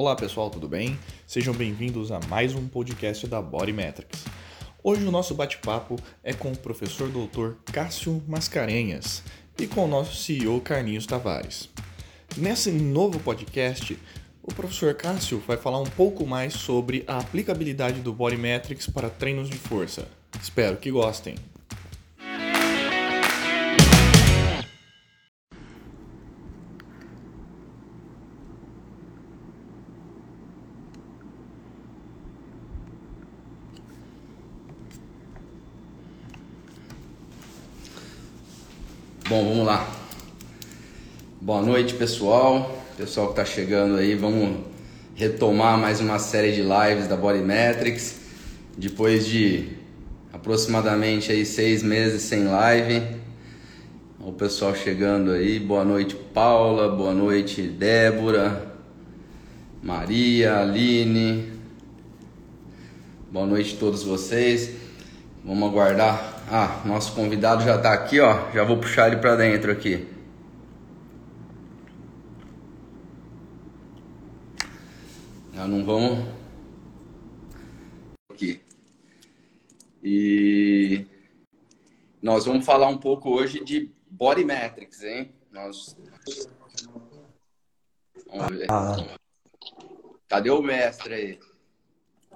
Olá pessoal, tudo bem? Sejam bem-vindos a mais um podcast da Body Metrics. Hoje o nosso bate-papo é com o professor doutor Cássio Mascarenhas e com o nosso CEO Carlinhos Tavares. Nesse novo podcast, o professor Cássio vai falar um pouco mais sobre a aplicabilidade do Body Metrics para treinos de força. Espero que gostem. Bom, vamos lá. Boa noite, pessoal. Pessoal que está chegando aí, vamos retomar mais uma série de lives da Body Metrics. Depois de aproximadamente aí seis meses sem live. O pessoal chegando aí. Boa noite, Paula. Boa noite, Débora. Maria, Aline. Boa noite a todos vocês. Vamos aguardar ah, nosso convidado já está aqui, ó. Já vou puxar ele para dentro aqui. Já não vamos aqui. E nós vamos falar um pouco hoje de body metrics, hein? Nós Vamos ver. Ah. Cadê o mestre aí?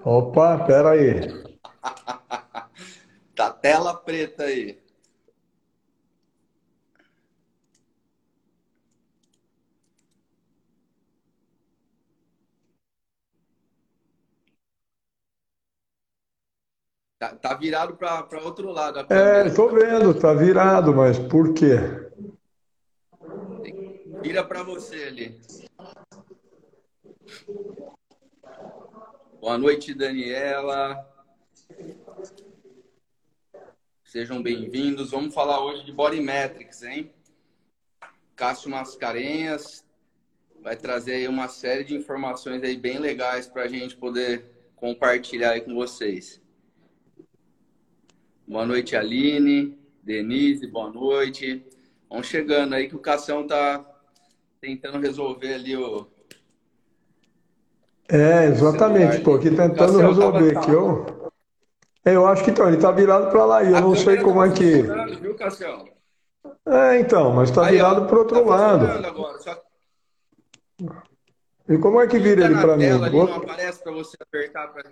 Opa, pera aí. Tá tela preta aí. Tá, tá virado para outro lado. É, tô vendo, tá virado, mas por quê? Vira para você ali. Boa noite, Daniela. Sejam bem-vindos. Vamos falar hoje de Body Metrics, hein? Cássio Mascarenhas vai trazer aí uma série de informações aí bem legais para a gente poder compartilhar aí com vocês. Boa noite, Aline, Denise, boa noite. Vamos chegando aí que o Cassião tá tentando resolver ali o. É, exatamente, pô, aqui tentando resolver tava... aqui, ó. Eu acho que então, ele está virado para lá eu a não sei como é tá que. Viu, Cassião? É, então, mas está virado para outro tá lado. Agora, só... E como é que vira ele para mim? Ali, não aparece para você apertar pra...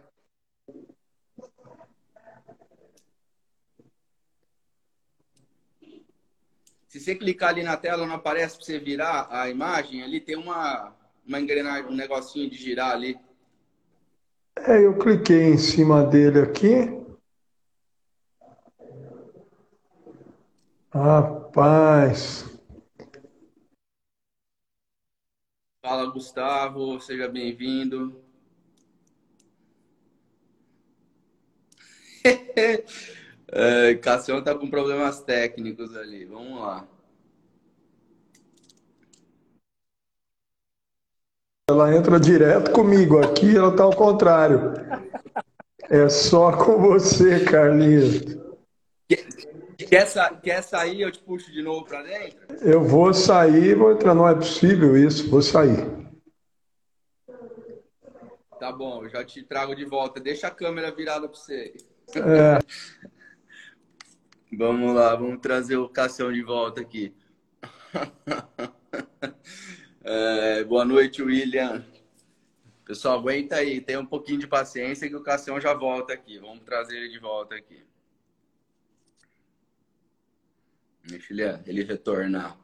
Se você clicar ali na tela, não aparece para você virar a imagem. Ali tem uma, uma engrenagem, um negocinho de girar ali. É, eu cliquei em cima dele aqui. Rapaz. Fala, Gustavo, seja bem-vindo. é, Cassião tá com problemas técnicos ali. Vamos lá. Ela entra direto comigo aqui, ela tá ao contrário. É só com você, Carlinhos. Quer, sa quer sair, eu te puxo de novo para dentro? Eu vou sair, vou entrar. Não é possível isso, vou sair. Tá bom, eu já te trago de volta. Deixa a câmera virada para você. É. vamos lá, vamos trazer o Cassião de volta aqui. é, boa noite, William. Pessoal, aguenta aí, tem um pouquinho de paciência que o Cassião já volta aqui. Vamos trazer ele de volta aqui. Deixa ele, ele retornar.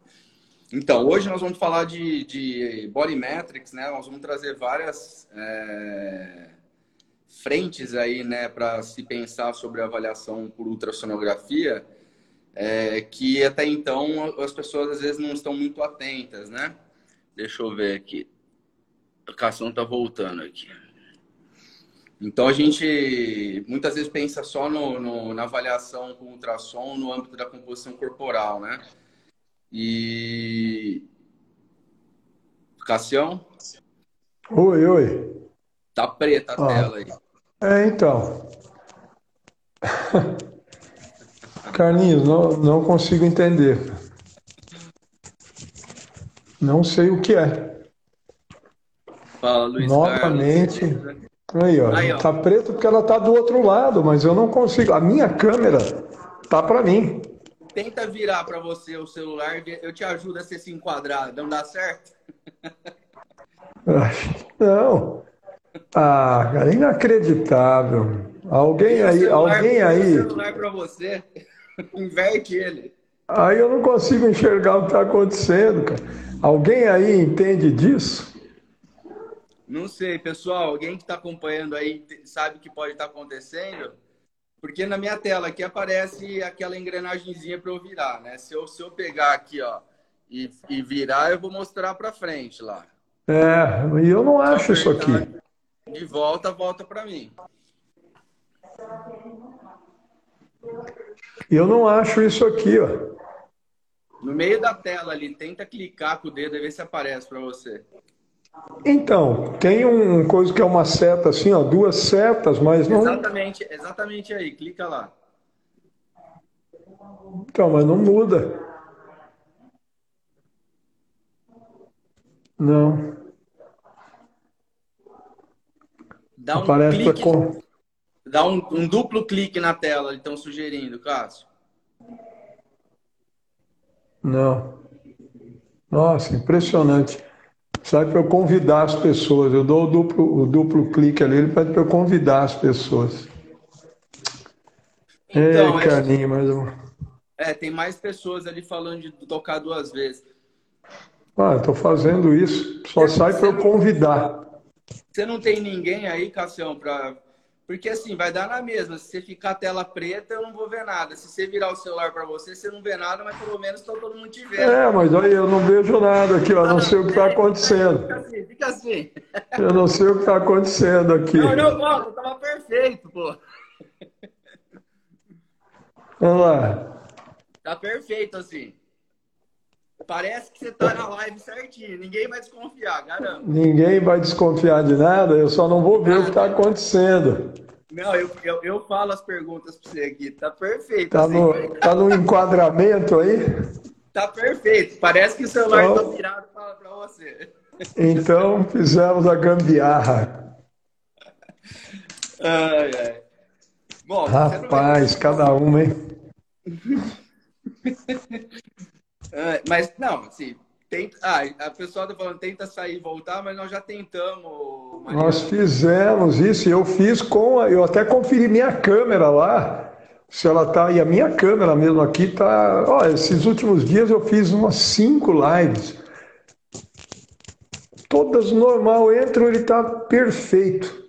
Então, hoje nós vamos falar de, de body metrics, né? Nós vamos trazer várias é, frentes aí, né, para se pensar sobre a avaliação por ultrassonografia, é, que até então as pessoas às vezes não estão muito atentas, né? Deixa eu ver aqui. A Cação tá voltando aqui. Então a gente muitas vezes pensa só no, no, na avaliação com ultrassom no âmbito da composição corporal, né? E Cassião? Oi, oi. Tá preta a ah. tela aí. É, então. Carlinhos, não, não consigo entender. Não sei o que é. Fala, Luiz Novamente. Carlos. Aí, ó. Aí, ó. Tá preto porque ela tá do outro lado, mas eu não consigo. A minha câmera tá para mim. Tenta virar para você o celular, eu te ajudo a ser se enquadrar. Não dá certo? Não. Ah, cara, inacreditável. Alguém aí, alguém aí. celular para você, inverte ele. Aí eu não consigo enxergar o que está acontecendo, cara. Alguém aí entende disso? Não sei, pessoal. Alguém que está acompanhando aí sabe o que pode estar tá acontecendo? Porque na minha tela aqui aparece aquela engrenagemzinha para eu virar, né? Se eu, se eu pegar aqui, ó, e, e virar, eu vou mostrar para frente lá. É, e eu não acho isso aqui. De volta, volta para mim. Eu não acho isso aqui, ó. No meio da tela ali, tenta clicar com o dedo e ver se aparece para você. Então, tem um coisa que é uma seta assim, ó, duas setas, mas não. Exatamente, exatamente aí, clica lá. Então, mas não muda. Não. Dá um Aparece clique, com... dá um, um, duplo clique na tela, estão sugerindo, Cássio. Não. Nossa, impressionante. Sabe para eu convidar as pessoas. Eu dou o duplo, o duplo clique ali, ele pede para eu convidar as pessoas. Então, Ei, carinho, mas. É, tem mais pessoas ali falando de tocar duas vezes. Ah, estou fazendo isso. Só sai para eu convidar. Você não tem ninguém aí, Cassião, para porque assim, vai dar na mesma. Se você ficar tela preta, eu não vou ver nada. Se você virar o celular para você, você não vê nada, mas pelo menos tá todo mundo te vendo. É, mas aí eu não vejo nada aqui, ó. Não sei o que está acontecendo. Fica assim, fica assim. Eu não sei o que está acontecendo aqui. Não, não, não, tava perfeito, pô. Vamos lá. Tá perfeito assim. Parece que você tá na live certinho. Ninguém vai desconfiar, garanto. Ninguém vai desconfiar de nada, eu só não vou ver nada. o que está acontecendo. Não, eu, eu, eu, falo as perguntas para você aqui. Tá perfeito. Tá, assim. no, tá no enquadramento aí? Tá perfeito. Parece que o celular então, tá virado para você. Então fizemos a gambiarra. Ai, ai. Bom, Rapaz, cada uma, hein? É, mas, não, assim, tenta, ah, a pessoa está falando tenta sair e voltar, mas nós já tentamos. Maria. Nós fizemos isso, eu fiz com. Eu até conferi minha câmera lá, se ela tá. E a minha câmera mesmo aqui tá. Ó, esses últimos dias eu fiz umas cinco lives. Todas normal, entro, ele tá perfeito.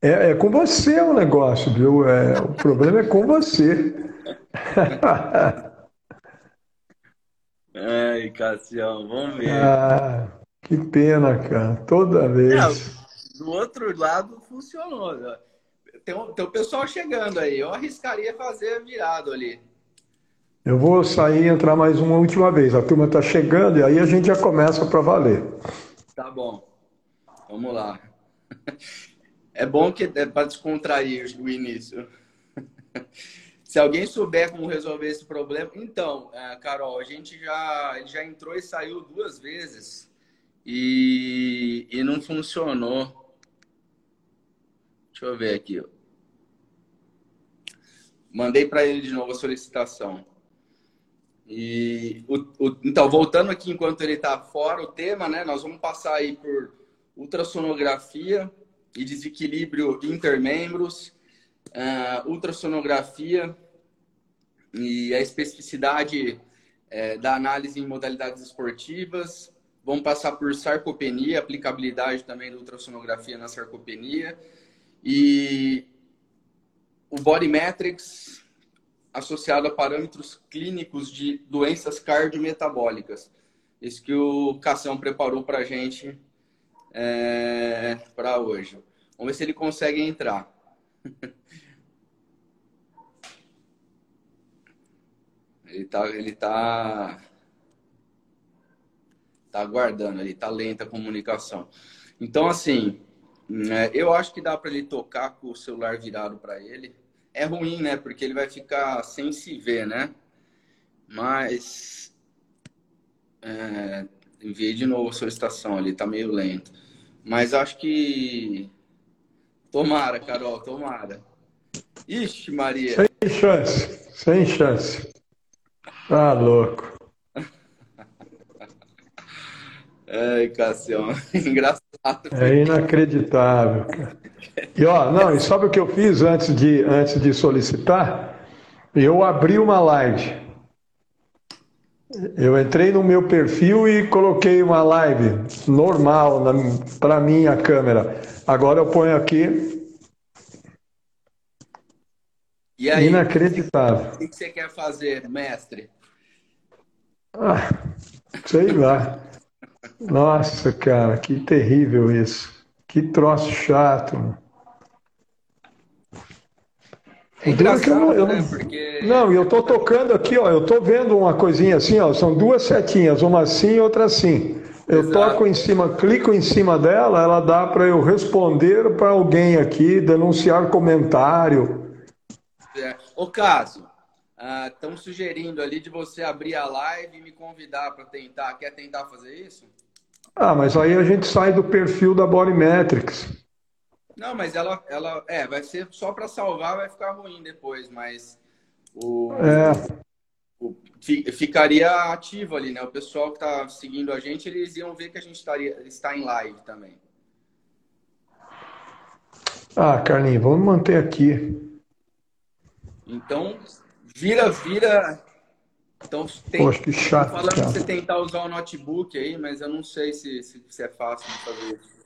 É, é com você o negócio, viu? É, o problema é com você. Ai, Cassião, vamos ver. Ah, que pena, cara. Toda vez. É, do outro lado funcionou. Né? Tem, um, tem o pessoal chegando aí. Eu arriscaria fazer virado ali. Eu vou sair e entrar mais uma última vez. A turma está chegando e aí a gente já começa para valer. Tá bom. Vamos lá. É bom que é para descontrair o início. Se alguém souber como resolver esse problema, então, é, Carol, a gente já, ele já entrou e saiu duas vezes e, e não funcionou. Deixa eu ver aqui. Mandei para ele de novo a solicitação. E o, o, então, voltando aqui enquanto ele está fora, o tema, né? Nós vamos passar aí por ultrassonografia e desequilíbrio intermembros, uh, ultrassonografia e a especificidade é, da análise em modalidades esportivas. Vamos passar por sarcopenia, aplicabilidade também da ultrassonografia na sarcopenia. E o Body Metrics associado a parâmetros clínicos de doenças cardiometabólicas. Isso que o Cação preparou para a gente é, para hoje. Vamos ver se ele consegue entrar. Ele tá, ele tá, tá aguardando, ele tá lenta a comunicação. Então, assim, é, eu acho que dá para ele tocar com o celular virado para ele. É ruim, né? Porque ele vai ficar sem se ver, né? Mas é, enviei de novo a solicitação ali, tá meio lento. Mas acho que. Tomara, Carol, tomara. Ixi, Maria. Sem chance, sem chance. Tá louco. Ai, Cassião, engraçado. É inacreditável, cara. E ó, não, e sabe o que eu fiz antes de, antes de solicitar? Eu abri uma live. Eu entrei no meu perfil e coloquei uma live normal para mim a câmera. Agora eu ponho aqui. E aí, Inacreditável. O que você quer fazer, mestre? Ah, sei lá. Nossa, cara, que terrível isso. Que troço chato. É engraçado, eu, eu, né? Porque... Não, eu tô tocando aqui, ó. Eu tô vendo uma coisinha assim, ó. São duas setinhas, uma assim e outra assim. Eu Exato. toco em cima, clico em cima dela, ela dá para eu responder para alguém aqui, denunciar comentário. É. Ô, Cássio, estão uh, sugerindo ali de você abrir a live e me convidar para tentar. Quer tentar fazer isso? Ah, mas aí a gente sai do perfil da Bodymetrics. Não, mas ela, ela é, vai ser só para salvar, vai ficar ruim depois, mas o, é. o, ficaria ativo ali, né? O pessoal que está seguindo a gente, eles iam ver que a gente estaria, está em live também. Ah, Carlinhos, vamos manter aqui. Então, vira, vira então, tem, Poxa, que chato. Falando cara. você tentar usar o notebook aí, mas eu não sei se, se, se é fácil de fazer isso.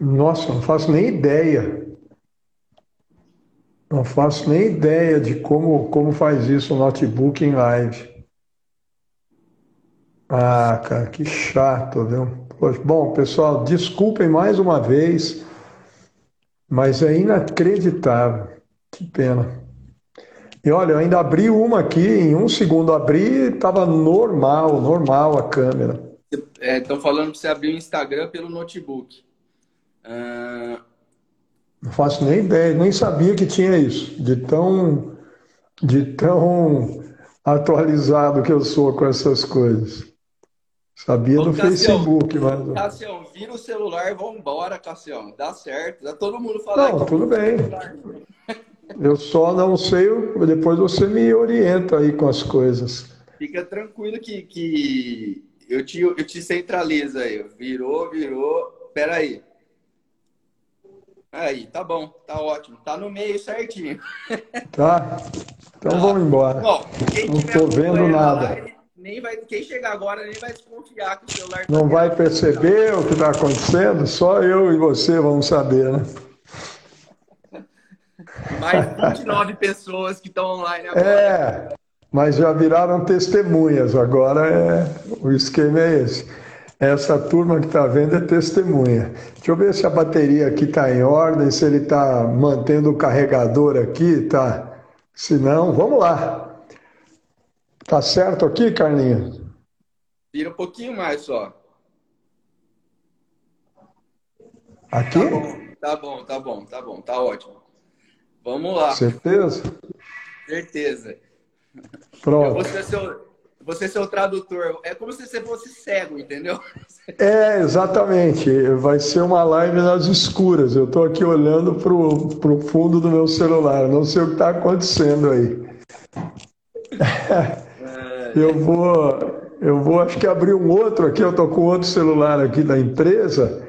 Nossa, não faço nem ideia. Não faço nem ideia de como, como faz isso o notebook em live. Ah, cara, que chato, viu? Poxa, bom, pessoal, desculpem mais uma vez, mas é inacreditável. Que pena. E olha, eu ainda abri uma aqui, em um segundo abri, estava normal, normal a câmera. Estão é, falando para você abrir o Instagram pelo notebook. Uh... Não faço nem ideia, nem sabia que tinha isso. De tão, de tão atualizado que eu sou com essas coisas. Sabia Ô, do Cassião, Facebook, mas. Cassião, vira o celular e vambora, Cassião. Dá certo. Dá todo mundo falando. Não, tudo bem. Eu só não sei, depois você me orienta aí com as coisas. Fica tranquilo que, que eu, te, eu te centralizo aí. Virou, virou. Peraí. Aí, tá bom, tá ótimo. Tá no meio certinho. Tá. Então tá. vamos embora. Bom, não tô vendo nada. Live, nem vai, quem chegar agora nem vai desconfiar que o celular tá Não vai perceber o que está acontecendo, só eu e você vamos saber, né? Mais 29 pessoas que estão online agora. É, mas já viraram testemunhas. Agora é, o esquema é esse. Essa turma que está vendo é testemunha. Deixa eu ver se a bateria aqui está em ordem, se ele está mantendo o carregador aqui, tá? Se não, vamos lá. Tá certo aqui, Carlinhos? Vira um pouquinho mais só. Aqui? Tá bom, tá bom, tá bom, tá bom, tá ótimo. Vamos lá. Certeza? Certeza. Pronto. Você seu, você ser o tradutor. É como se você fosse cego, entendeu? É, exatamente. Vai ser uma live nas escuras. Eu estou aqui olhando para o fundo do meu celular. Não sei o que está acontecendo aí. É... Eu vou, eu vou, acho que abrir um outro aqui. Eu estou com outro celular aqui da empresa.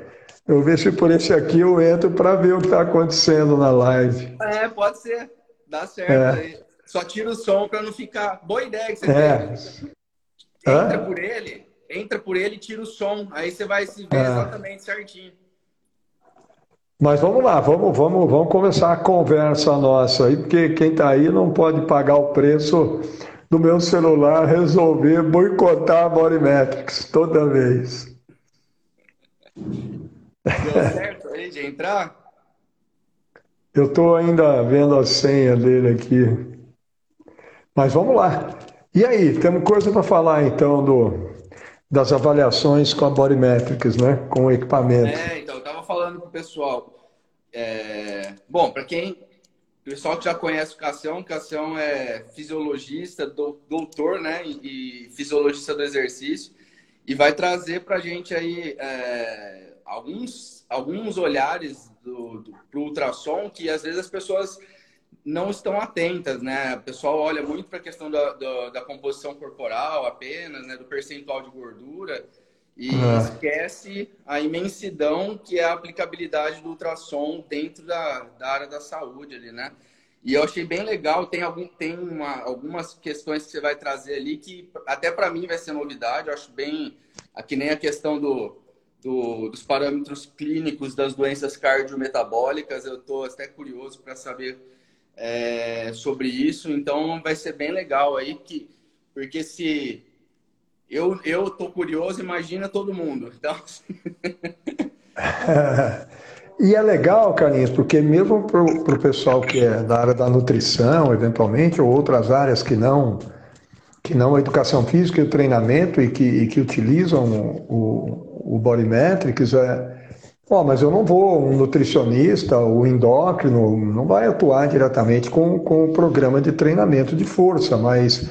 Eu vejo se por esse aqui eu entro para ver o que está acontecendo na live. É, pode ser. Dá certo. É. Só tira o som para não ficar. Boa ideia que você é. tem. Entra Hã? por ele, entra por ele e tira o som. Aí você vai se ver é. exatamente certinho. Mas vamos lá, vamos, vamos, vamos começar a conversa nossa aí, porque quem está aí não pode pagar o preço do meu celular resolver boicotar a Bodymetrics toda vez. Deu certo aí de entrar? Eu estou ainda vendo a senha dele aqui. Mas vamos lá. E aí, temos coisa para falar então do, das avaliações com a Bodymetrics, né? Com o equipamento. É, então, eu estava falando para o pessoal. É... Bom, para quem. O pessoal que já conhece o Cassião, o Cassião é fisiologista, doutor, né? E fisiologista do exercício. E vai trazer para a gente aí. É alguns, alguns olhares do, do, pro ultrassom que às vezes as pessoas não estão atentas, né? O pessoal olha muito para a questão da, da, da, composição corporal apenas, né? Do percentual de gordura e é. esquece a imensidão que é a aplicabilidade do ultrassom dentro da, da área da saúde ali, né? E eu achei bem legal, tem, algum, tem uma, algumas questões que você vai trazer ali que até para mim vai ser novidade, eu acho bem, que nem a questão do, do, dos parâmetros clínicos das doenças cardiometabólicas, eu estou até curioso para saber é, sobre isso, então vai ser bem legal aí, que, porque se eu, eu curioso, imagina todo mundo. Então... E é legal, Carlinhos, porque mesmo para o pessoal que é da área da nutrição, eventualmente, ou outras áreas que não que não a educação física e o treinamento e que, e que utilizam o, o Bodymetrics, é, ó, mas eu não vou, um nutricionista, o endócrino, não vai atuar diretamente com, com o programa de treinamento de força, mas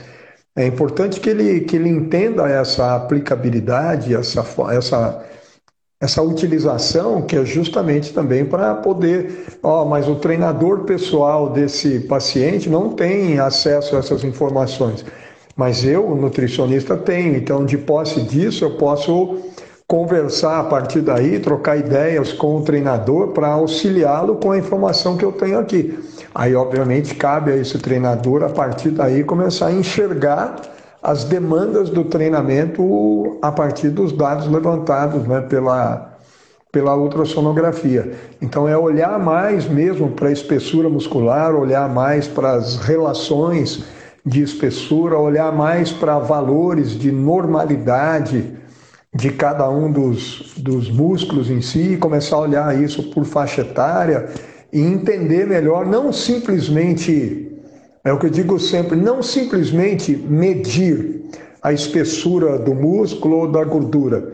é importante que ele, que ele entenda essa aplicabilidade, essa, essa essa utilização que é justamente também para poder, ó, mas o treinador pessoal desse paciente não tem acesso a essas informações, mas eu, nutricionista, tenho. Então, de posse disso, eu posso conversar a partir daí, trocar ideias com o treinador para auxiliá-lo com a informação que eu tenho aqui. Aí, obviamente, cabe a esse treinador, a partir daí, começar a enxergar as demandas do treinamento a partir dos dados levantados né, pela, pela ultrassonografia. Então, é olhar mais mesmo para a espessura muscular, olhar mais para as relações de espessura, olhar mais para valores de normalidade de cada um dos, dos músculos em si, começar a olhar isso por faixa etária e entender melhor, não simplesmente é o que eu digo sempre, não simplesmente medir a espessura do músculo ou da gordura.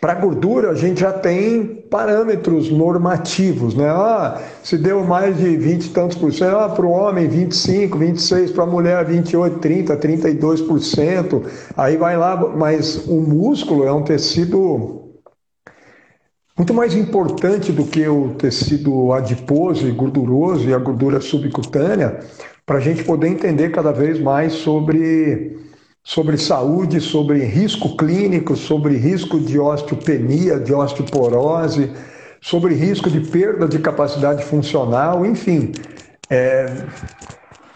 Para gordura, a gente já tem parâmetros normativos, né? Ah, se deu mais de 20 e tantos por cento, ah, para o homem 25, 26, para a mulher 28, 30, 32%, aí vai lá, mas o músculo é um tecido muito mais importante do que o tecido adiposo e gorduroso e a gordura subcutânea, para a gente poder entender cada vez mais sobre, sobre saúde, sobre risco clínico, sobre risco de osteopenia, de osteoporose, sobre risco de perda de capacidade funcional, enfim. É,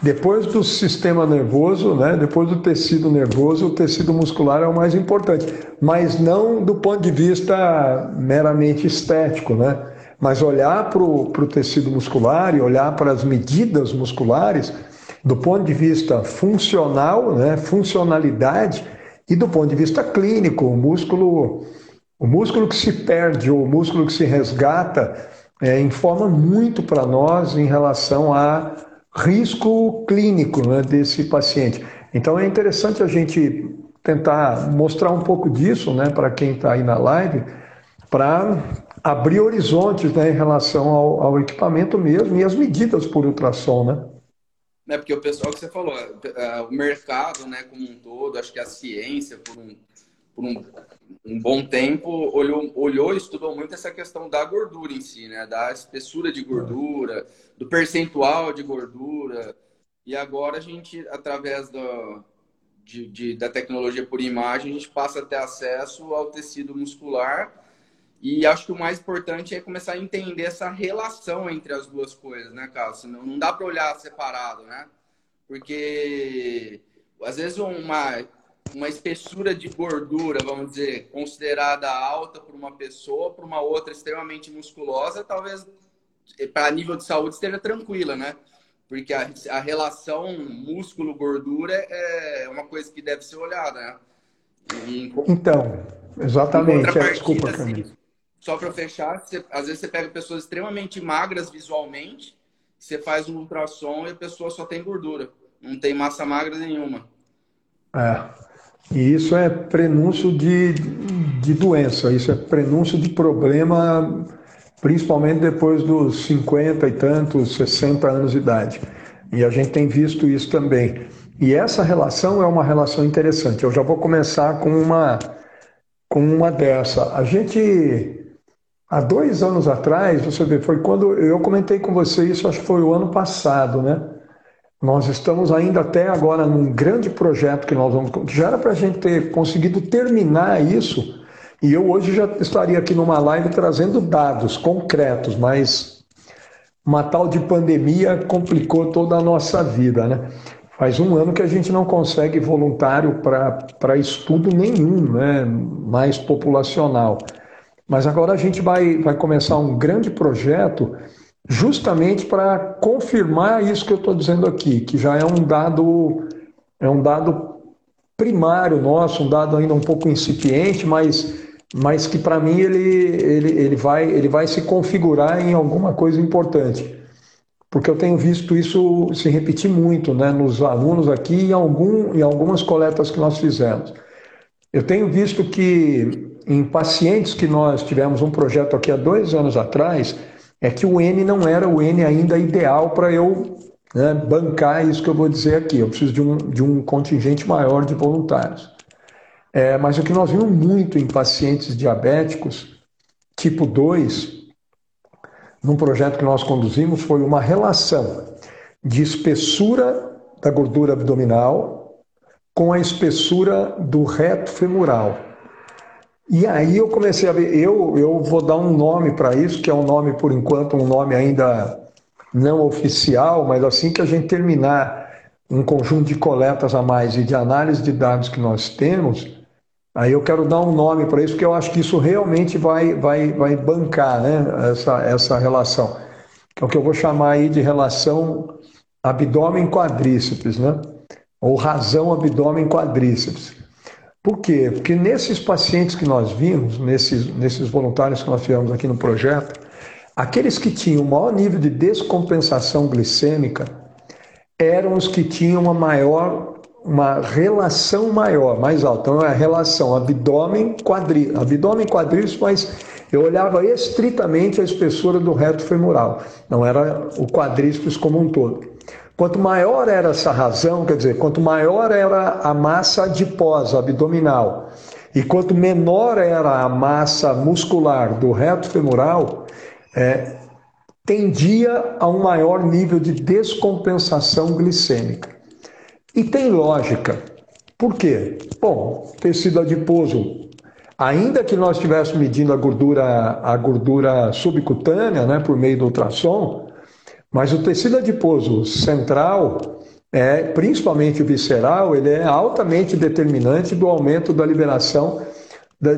depois do sistema nervoso, né, depois do tecido nervoso, o tecido muscular é o mais importante, mas não do ponto de vista meramente estético, né? mas olhar para o tecido muscular e olhar para as medidas musculares do ponto de vista funcional, né, funcionalidade, e do ponto de vista clínico, o músculo, o músculo que se perde ou o músculo que se resgata é, informa muito para nós em relação a risco clínico né, desse paciente. Então é interessante a gente tentar mostrar um pouco disso né, para quem está aí na live, para abrir horizontes né, em relação ao, ao, equipamento mesmo e as medidas por ultrassom, né? É porque o pessoal que você falou, é, o mercado, né, como um todo, acho que a ciência, por um, por um, um bom tempo, olhou, olhou e estudou muito essa questão da gordura em si, né, da espessura de gordura, do percentual de gordura. E agora a gente, através do, de, de, da tecnologia por imagem, a gente passa a ter acesso ao tecido muscular e acho que o mais importante é começar a entender essa relação entre as duas coisas, né, Carlos? Não, não dá para olhar separado, né? Porque às vezes uma, uma espessura de gordura, vamos dizer, considerada alta por uma pessoa, por uma outra extremamente musculosa, talvez para nível de saúde esteja tranquila, né? Porque a, a relação músculo-gordura é uma coisa que deve ser olhada, né? E, então, exatamente. É, desculpa, assim, só para fechar, você, às vezes você pega pessoas extremamente magras visualmente, você faz um ultrassom e a pessoa só tem gordura, não tem massa magra nenhuma. É. E isso é prenúncio de, de doença, isso é prenúncio de problema, principalmente depois dos 50 e tantos, 60 anos de idade. E a gente tem visto isso também. E essa relação é uma relação interessante. Eu já vou começar com uma com uma dessa. A gente há dois anos atrás, você vê, foi quando eu comentei com você isso, acho que foi o ano passado, né? Nós estamos ainda até agora num grande projeto que nós vamos. já era para a gente ter conseguido terminar isso, e eu hoje já estaria aqui numa live trazendo dados concretos, mas uma tal de pandemia complicou toda a nossa vida, né? Faz um ano que a gente não consegue voluntário para estudo nenhum, né? mais populacional. Mas agora a gente vai, vai começar um grande projeto justamente para confirmar isso que eu estou dizendo aqui, que já é um dado, é um dado primário nosso, um dado ainda um pouco incipiente, mas, mas que para mim ele, ele, ele, vai, ele vai se configurar em alguma coisa importante porque eu tenho visto isso se repetir muito né, nos alunos aqui e em, algum, em algumas coletas que nós fizemos. Eu tenho visto que em pacientes que nós tivemos um projeto aqui há dois anos atrás, é que o N não era o N ainda ideal para eu né, bancar isso que eu vou dizer aqui. Eu preciso de um, de um contingente maior de voluntários. É, mas o que nós vimos muito em pacientes diabéticos, tipo 2, num projeto que nós conduzimos foi uma relação de espessura da gordura abdominal com a espessura do reto femoral. E aí eu comecei a ver, eu, eu vou dar um nome para isso, que é um nome, por enquanto, um nome ainda não oficial, mas assim que a gente terminar um conjunto de coletas a mais e de análise de dados que nós temos, Aí eu quero dar um nome para isso, porque eu acho que isso realmente vai, vai, vai bancar né, essa, essa relação. É o que eu vou chamar aí de relação abdômen-quadríceps, né? Ou razão abdômen-quadríceps. Por quê? Porque nesses pacientes que nós vimos, nesses, nesses voluntários que nós tivemos aqui no projeto, aqueles que tinham o maior nível de descompensação glicêmica eram os que tinham uma maior uma relação maior, mais alta. Então é a relação abdômen quadríceps, abdômen quadríceps, mas eu olhava estritamente a espessura do reto femoral, não era o quadríceps como um todo. Quanto maior era essa razão, quer dizer, quanto maior era a massa adiposa abdominal e quanto menor era a massa muscular do reto femoral, é, tendia a um maior nível de descompensação glicêmica. E tem lógica. Por quê? Bom, tecido adiposo, ainda que nós estivéssemos medindo a gordura, a gordura subcutânea, né, por meio do ultrassom, mas o tecido adiposo central, é, principalmente visceral, ele é altamente determinante do aumento da liberação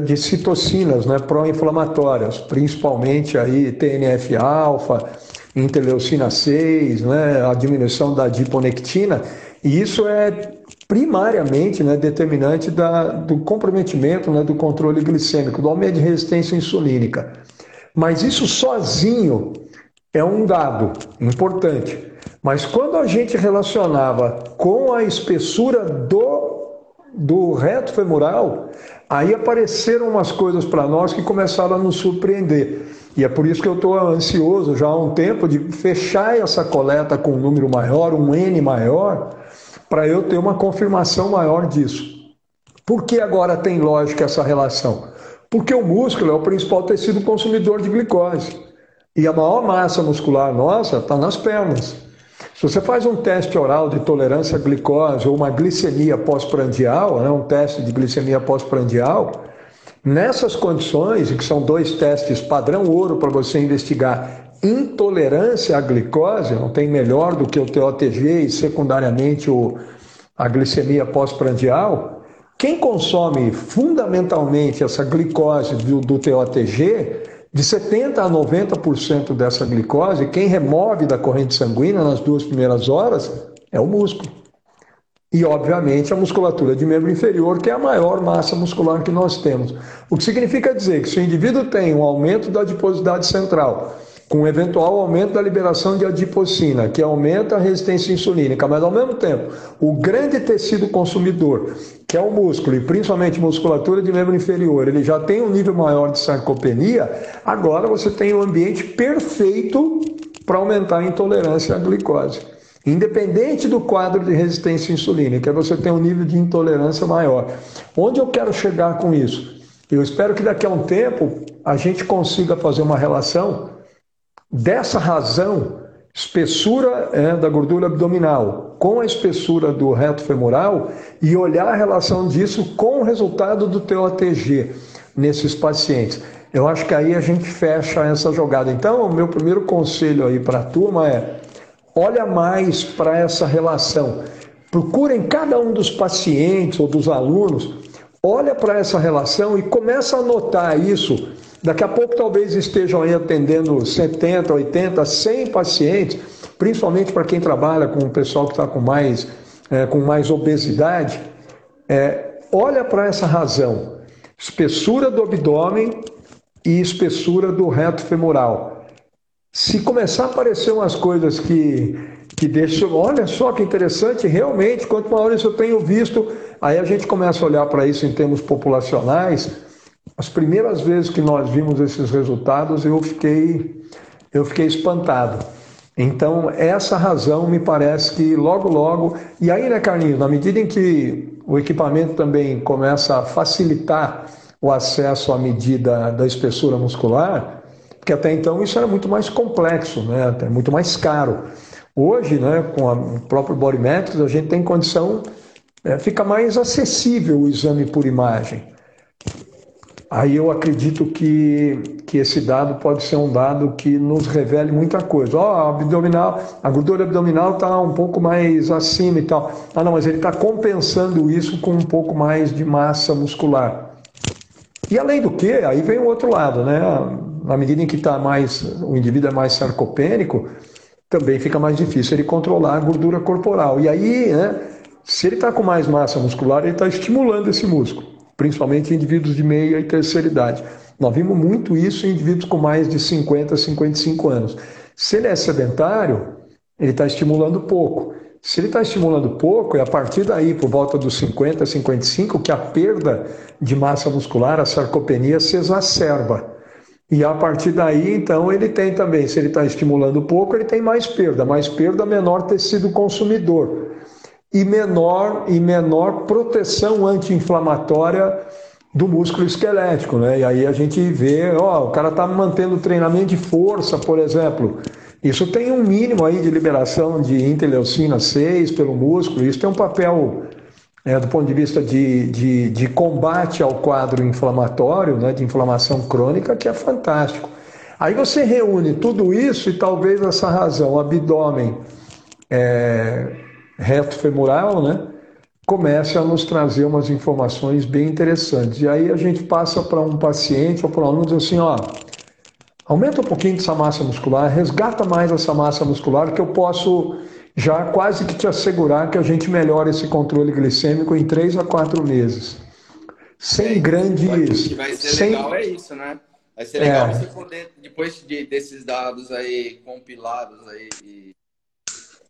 de citocinas né, pró-inflamatórias, principalmente aí TNF-alfa, interleucina 6, né, a diminuição da adiponectina, e isso é primariamente né, determinante da, do comprometimento né, do controle glicêmico, do aumento de resistência insulínica. Mas isso sozinho é um dado importante. Mas quando a gente relacionava com a espessura do, do reto femoral, aí apareceram umas coisas para nós que começaram a nos surpreender. E é por isso que eu estou ansioso já há um tempo de fechar essa coleta com um número maior, um N maior, para eu ter uma confirmação maior disso. Por que agora tem lógica essa relação? Porque o músculo é o principal tecido consumidor de glicose. E a maior massa muscular nossa está nas pernas. Se você faz um teste oral de tolerância à glicose ou uma glicemia pós-prandial, né, um teste de glicemia pós-prandial, nessas condições, que são dois testes padrão ouro para você investigar intolerância à glicose, não tem melhor do que o TOTG e secundariamente o, a glicemia pós-prandial, quem consome fundamentalmente essa glicose do, do TOTG, de 70% a 90% dessa glicose, quem remove da corrente sanguínea nas duas primeiras horas é o músculo. E, obviamente, a musculatura de membro inferior, que é a maior massa muscular que nós temos. O que significa dizer que se o indivíduo tem um aumento da adiposidade central com eventual aumento da liberação de adipocina, que aumenta a resistência insulínica, mas ao mesmo tempo, o grande tecido consumidor, que é o músculo e principalmente musculatura de membro inferior, ele já tem um nível maior de sarcopenia, agora você tem o um ambiente perfeito para aumentar a intolerância à glicose. Independente do quadro de resistência insulínica, você tem um nível de intolerância maior. Onde eu quero chegar com isso? Eu espero que daqui a um tempo a gente consiga fazer uma relação dessa razão, espessura é, da gordura abdominal com a espessura do reto femoral e olhar a relação disso com o resultado do teu ATG nesses pacientes. Eu acho que aí a gente fecha essa jogada. Então, o meu primeiro conselho aí para a turma é: olha mais para essa relação. Procurem cada um dos pacientes ou dos alunos, olha para essa relação e começa a notar isso. Daqui a pouco talvez estejam aí atendendo 70, 80, 100 pacientes, principalmente para quem trabalha com o pessoal que está com mais, é, com mais obesidade. É, olha para essa razão. Espessura do abdômen e espessura do reto femoral. Se começar a aparecer umas coisas que, que deixam, olha só que interessante, realmente, quanto maior isso eu tenho visto, aí a gente começa a olhar para isso em termos populacionais. As primeiras vezes que nós vimos esses resultados, eu fiquei, eu fiquei espantado. Então, essa razão me parece que logo, logo. E aí, né, Carlinhos, na medida em que o equipamento também começa a facilitar o acesso à medida da espessura muscular, porque até então isso era muito mais complexo, né? até muito mais caro. Hoje, né, com a, o próprio Bodymetrics, a gente tem condição, é, fica mais acessível o exame por imagem. Aí eu acredito que, que esse dado pode ser um dado que nos revele muita coisa. Ó, oh, abdominal, a gordura abdominal está um pouco mais acima e tal. Ah, não, mas ele está compensando isso com um pouco mais de massa muscular. E além do que, aí vem o outro lado, né? Na medida em que tá mais, o indivíduo é mais sarcopênico, também fica mais difícil ele controlar a gordura corporal. E aí, né, se ele está com mais massa muscular, ele está estimulando esse músculo, principalmente indivíduos de meia e terceira idade. Nós vimos muito isso em indivíduos com mais de 50, 55 anos. Se ele é sedentário, ele está estimulando pouco. Se ele está estimulando pouco, é a partir daí, por volta dos 50, 55, que a perda de massa muscular, a sarcopenia, se exacerba. E a partir daí, então, ele tem também, se ele está estimulando pouco, ele tem mais perda. Mais perda, menor tecido consumidor. E menor, e menor proteção anti-inflamatória do músculo esquelético, né? E aí a gente vê, ó, o cara está mantendo treinamento de força, por exemplo. Isso tem um mínimo aí de liberação de interleucina 6 pelo músculo, isso tem um papel é, do ponto de vista de, de, de, combate ao quadro inflamatório, né, de inflamação crônica, que é fantástico. Aí você reúne tudo isso e talvez essa razão, abdômen é, reto femoral, né, comece a nos trazer umas informações bem interessantes. E aí a gente passa para um paciente ou para um aluno diz assim, ó, Aumenta um pouquinho essa massa muscular, resgata mais essa massa muscular, que eu posso já quase que te assegurar que a gente melhora esse controle glicêmico em 3 a 4 meses. Sem é, grandes. O que vai ser sem... legal é isso, né? Vai ser legal é. você poder, depois de, desses dados aí compilados aí, e,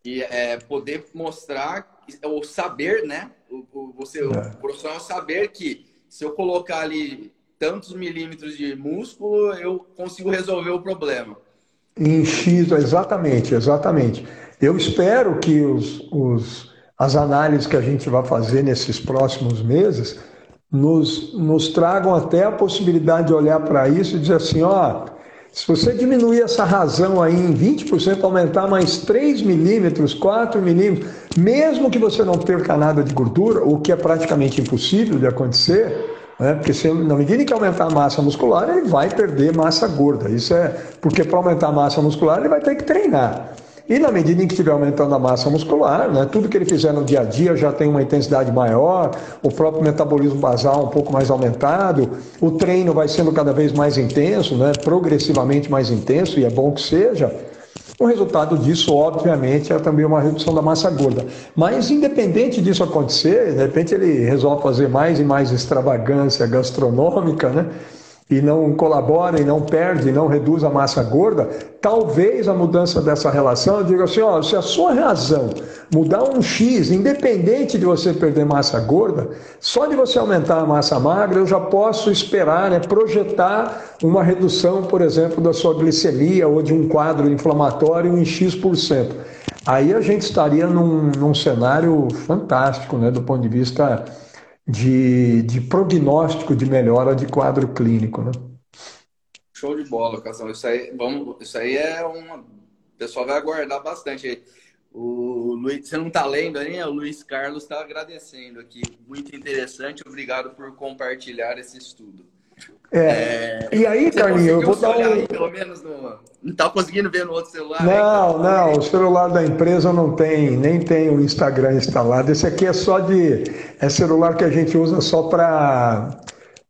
e é, poder mostrar ou saber, né? O, o você, é. o profissional saber que se eu colocar ali tantos milímetros de músculo, eu consigo resolver o problema. Em X, exatamente, exatamente. Eu espero que os, os, as análises que a gente vai fazer nesses próximos meses nos, nos tragam até a possibilidade de olhar para isso e dizer assim, ó, se você diminuir essa razão aí em 20%, aumentar mais 3 milímetros, 4 milímetros, mesmo que você não perca nada de gordura, o que é praticamente impossível de acontecer, né? Porque se, na medida em que aumentar a massa muscular, ele vai perder massa gorda. Isso é porque para aumentar a massa muscular, ele vai ter que treinar. E na medida em que estiver aumentando a massa muscular, né, tudo que ele fizer no dia a dia já tem uma intensidade maior, o próprio metabolismo basal um pouco mais aumentado, o treino vai sendo cada vez mais intenso, né, progressivamente mais intenso, e é bom que seja. O resultado disso, obviamente, é também uma redução da massa gorda. Mas, independente disso acontecer, de repente ele resolve fazer mais e mais extravagância gastronômica, né? E não colabora e não perde, e não reduz a massa gorda, talvez a mudança dessa relação, eu digo assim, ó, se a sua razão mudar um X, independente de você perder massa gorda, só de você aumentar a massa magra, eu já posso esperar, né, projetar uma redução, por exemplo, da sua glicemia ou de um quadro inflamatório em X%. Aí a gente estaria num, num cenário fantástico, né, do ponto de vista de, de prognóstico de melhora de quadro clínico. Né? Show de bola, Casão. Isso aí, vamos, isso aí é uma. O pessoal vai aguardar bastante. O Luiz, você não está lendo aí? O Luiz Carlos está agradecendo aqui. Muito interessante. Obrigado por compartilhar esse estudo. É. é e aí, Carlinhos, eu vou dar um... Aí, pelo menos no... Não está conseguindo ver no outro celular? Não, não. O celular da empresa não tem, nem tem o Instagram instalado. Esse aqui é só de... É celular que a gente usa só para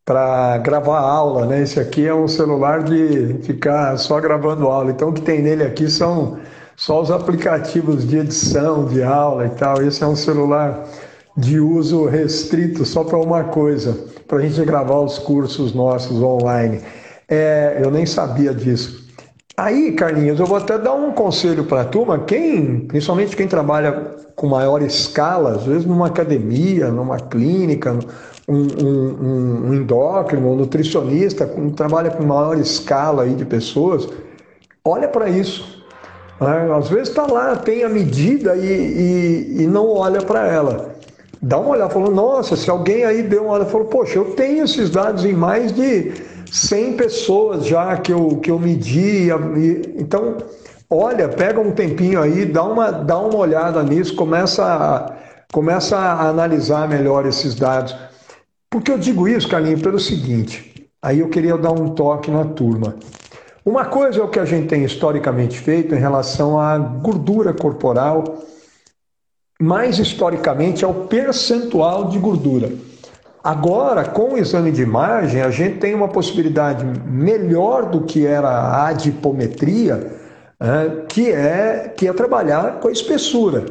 para gravar aula, né? Esse aqui é um celular de ficar só gravando aula. Então, o que tem nele aqui são só os aplicativos de edição de aula e tal. Esse é um celular de uso restrito só para uma coisa, para a gente gravar os cursos nossos online. É, eu nem sabia disso. Aí, Carlinhos, eu vou até dar um conselho para a turma, quem, principalmente quem trabalha com maior escala, às vezes numa academia, numa clínica, um, um, um endócrino, um nutricionista, que trabalha com maior escala aí de pessoas, olha para isso. Né? Às vezes está lá, tem a medida e, e, e não olha para ela. Dá uma olhada, falou, nossa, se alguém aí deu uma olhada, falou, poxa, eu tenho esses dados em mais de 100 pessoas já que eu, que eu medi. Então, olha, pega um tempinho aí, dá uma, dá uma olhada nisso, começa a, começa a analisar melhor esses dados. Por que eu digo isso, Carlinhos? Pelo seguinte, aí eu queria dar um toque na turma. Uma coisa é o que a gente tem historicamente feito em relação à gordura corporal, mais historicamente é o percentual de gordura. Agora, com o exame de imagem, a gente tem uma possibilidade melhor do que era a adipometria, né, que é que é trabalhar com a espessura.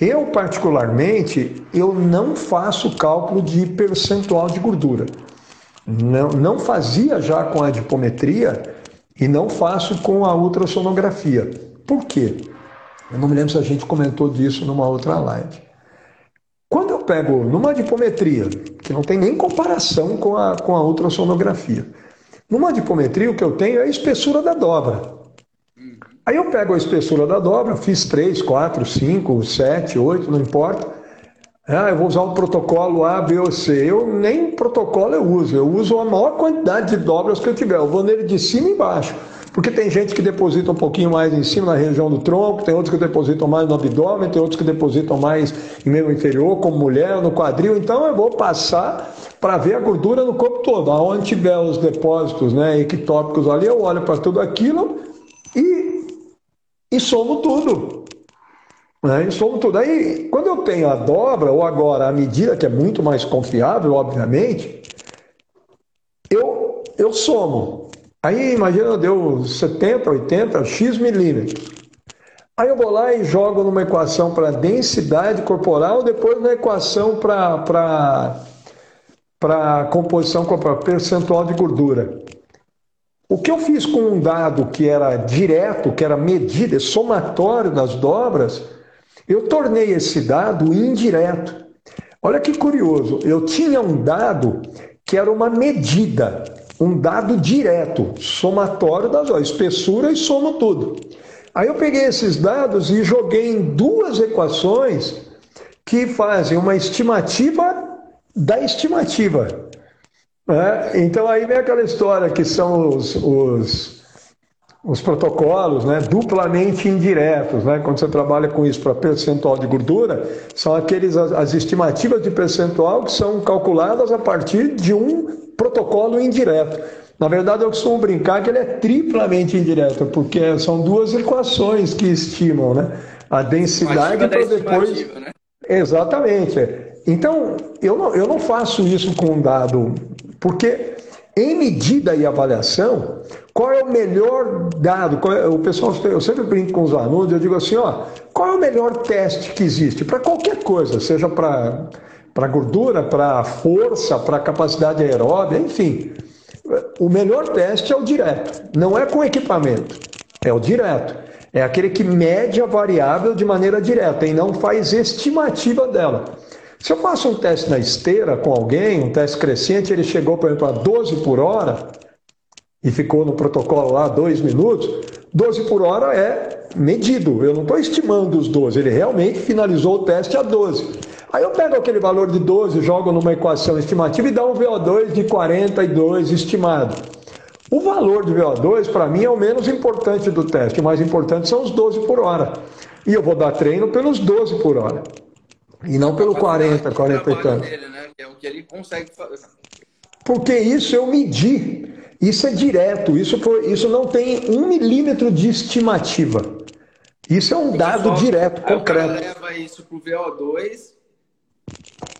Eu, particularmente, eu não faço cálculo de percentual de gordura. Não, não fazia já com a adipometria e não faço com a ultrassonografia. Por quê? Eu não me lembro se a gente comentou disso numa outra live. Quando eu pego numa adipometria, que não tem nem comparação com a, com a ultrassonografia, numa adipometria o que eu tenho é a espessura da dobra. Aí eu pego a espessura da dobra, fiz 3, 4, 5, 7, 8, não importa. Ah, eu vou usar o protocolo A, B ou C. Eu nem protocolo eu uso, eu uso a maior quantidade de dobras que eu tiver. Eu vou nele de cima e embaixo. Porque tem gente que deposita um pouquinho mais em cima na região do tronco, tem outros que depositam mais no abdômen, tem outros que depositam mais em membro inferior, como mulher, no quadril. Então eu vou passar para ver a gordura no corpo todo. Aonde tiver os depósitos né, ectópicos ali, eu olho para tudo aquilo e e somo tudo. Né? E somo tudo. Aí, quando eu tenho a dobra, ou agora a medida, que é muito mais confiável, obviamente, eu, eu somo. Aí, imagina, deu 70, 80, X milímetros. Aí eu vou lá e jogo numa equação para densidade corporal, depois na equação para composição corporal, percentual de gordura. O que eu fiz com um dado que era direto, que era medida, somatório das dobras, eu tornei esse dado indireto. Olha que curioso, eu tinha um dado que era uma medida, um dado direto, somatório das dobras, espessura e somo tudo. Aí eu peguei esses dados e joguei em duas equações que fazem uma estimativa da estimativa. É, então aí vem aquela história que são os, os, os protocolos né, duplamente indiretos. Né? Quando você trabalha com isso para percentual de gordura, são aqueles as, as estimativas de percentual que são calculadas a partir de um protocolo indireto. Na verdade, eu costumo brincar que ele é triplamente indireto, porque são duas equações que estimam né? a densidade para depois. Né? Exatamente. Então, eu não, eu não faço isso com um dado porque em medida e avaliação, qual é o melhor dado? É, o pessoal, eu sempre brinco com os alunos, eu digo assim, ó, qual é o melhor teste que existe para qualquer coisa, seja para para gordura, para força, para capacidade aeróbica, enfim. O melhor teste é o direto, não é com equipamento, é o direto. É aquele que mede a variável de maneira direta e não faz estimativa dela. Se eu faço um teste na esteira com alguém, um teste crescente, ele chegou, por exemplo, a 12 por hora e ficou no protocolo lá dois minutos, 12 por hora é medido. Eu não estou estimando os 12, ele realmente finalizou o teste a 12. Aí eu pego aquele valor de 12, jogo numa equação estimativa e dá um VO2 de 42 estimado. O valor de VO2, para mim, é o menos importante do teste. O mais importante são os 12 por hora. E eu vou dar treino pelos 12 por hora. E não pelo 40, 40 e tanto. Dele, né? É o que ele consegue fazer. Porque isso eu medi. Isso é direto. Isso, foi, isso não tem um milímetro de estimativa. Isso é um dado direto, concreto. Aí leva isso para o VO2,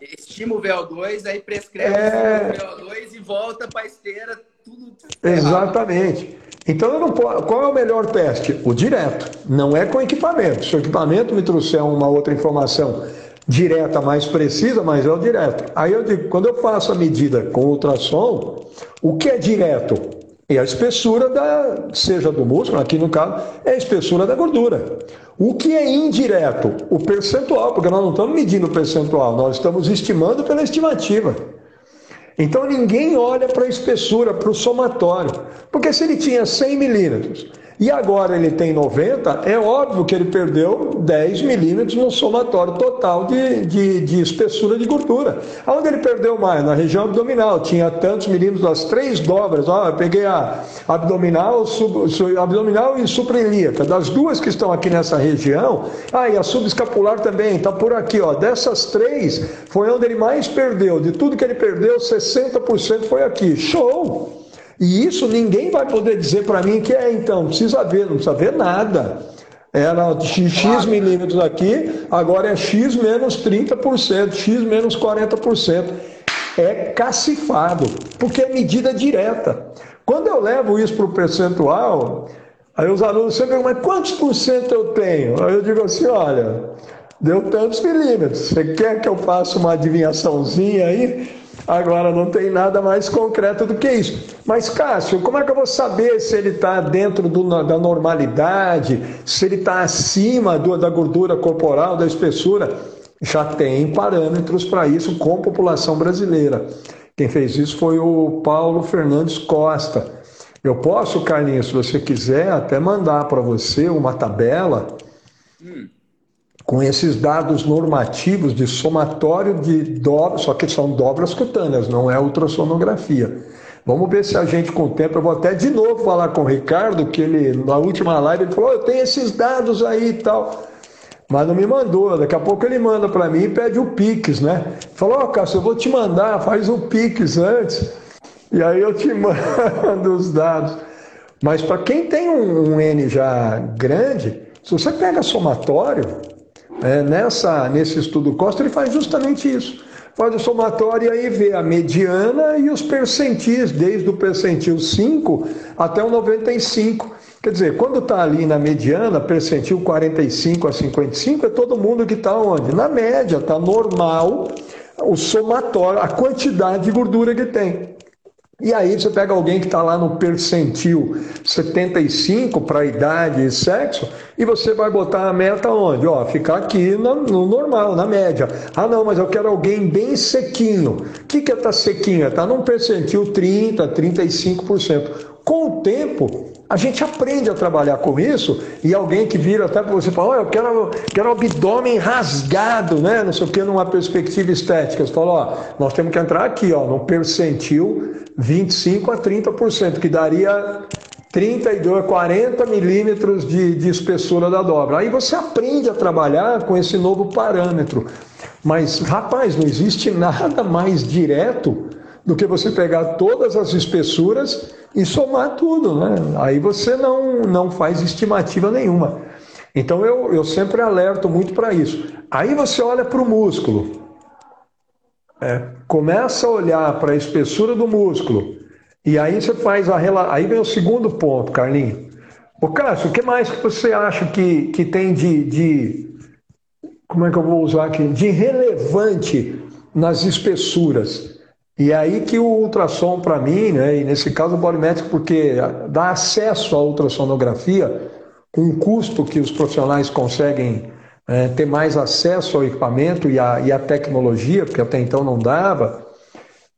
estima o VO2, aí prescreve é... o VO2 e volta para a esteira, tudo. Exatamente. Então, eu não posso... qual é o melhor teste? O direto. Não é com equipamento. Se o equipamento me trouxer uma outra informação direta mais precisa, mas é o direto. Aí eu digo, quando eu faço a medida com ultrassom, o que é direto? É a espessura da, seja do músculo, aqui no caso, é a espessura da gordura. O que é indireto? O percentual, porque nós não estamos medindo o percentual, nós estamos estimando pela estimativa. Então ninguém olha para a espessura, para o somatório. Porque se ele tinha 100 milímetros e agora ele tem 90, é óbvio que ele perdeu 10 milímetros no somatório total de, de, de, espessura de gordura. Aonde ele perdeu mais? Na região abdominal, tinha tantos milímetros das três dobras. Ó, eu peguei a abdominal, sub, sub, abdominal e suprailíaca. Das duas que estão aqui nessa região, ah, e a subescapular também, está por aqui. Ó. Dessas três, foi onde ele mais perdeu. De tudo que ele perdeu, 60% foi aqui. Show! E isso ninguém vai poder dizer para mim que é, então, precisa ver, não precisa ver nada. Era x, x milímetros aqui, agora é x menos 30%, x menos 40%. É cacifado, porque é medida direta. Quando eu levo isso para o percentual, aí os alunos sempre perguntam, mas quantos por cento eu tenho? Aí eu digo assim, olha, deu tantos milímetros. Você quer que eu faça uma adivinhaçãozinha aí? Agora não tem nada mais concreto do que isso. Mas, Cássio, como é que eu vou saber se ele está dentro do, da normalidade, se ele está acima do, da gordura corporal, da espessura? Já tem parâmetros para isso com população brasileira. Quem fez isso foi o Paulo Fernandes Costa. Eu posso, Carlinhos, se você quiser, até mandar para você uma tabela. Hum com esses dados normativos de somatório de dobras, só que são dobras cutâneas, não é ultrassonografia. Vamos ver se a gente tempo, eu vou até de novo falar com o Ricardo, que ele, na última live, ele falou, eu tenho esses dados aí e tal. Mas não me mandou, daqui a pouco ele manda para mim e pede o Pix, né? Falou, ó, oh, Cássio, eu vou te mandar, faz o Pix antes, e aí eu te mando os dados. Mas para quem tem um, um N já grande, se você pega somatório, é, nessa, nesse estudo Costa, ele faz justamente isso. Faz o somatório e aí vê a mediana e os percentis, desde o percentil 5 até o 95. Quer dizer, quando está ali na mediana, percentil 45 a 55, é todo mundo que está onde? Na média, está normal o somatório, a quantidade de gordura que tem. E aí você pega alguém que está lá no percentil 75 para idade e sexo, e você vai botar a meta onde? Ó, ficar aqui no, no normal, na média. Ah, não, mas eu quero alguém bem sequinho. O que, que é tá sequinho? É estar tá num percentil 30, 35%. Com o tempo, a gente aprende a trabalhar com isso e alguém que vira até para você e fala, olha, eu quero, quero abdômen rasgado, né? Não sei o que, numa perspectiva estética. Você fala, ó, nós temos que entrar aqui, ó, no percentil 25 a 30%, que daria 32, 40 milímetros de, de espessura da dobra. Aí você aprende a trabalhar com esse novo parâmetro. Mas, rapaz, não existe nada mais direto do que você pegar todas as espessuras e somar tudo, né? Aí você não, não faz estimativa nenhuma. Então eu, eu sempre alerto muito para isso. Aí você olha para o músculo. É, começa a olhar para a espessura do músculo e aí você faz a relação. Aí vem o segundo ponto, Carlinhos. Ô Cássio, o que mais que você acha que, que tem de, de. Como é que eu vou usar aqui? De relevante nas espessuras. E aí que o ultrassom, para mim, né, e nesse caso o bodymetric, porque dá acesso à ultrassonografia com um custo que os profissionais conseguem é, ter mais acesso ao equipamento e à, e à tecnologia, porque até então não dava,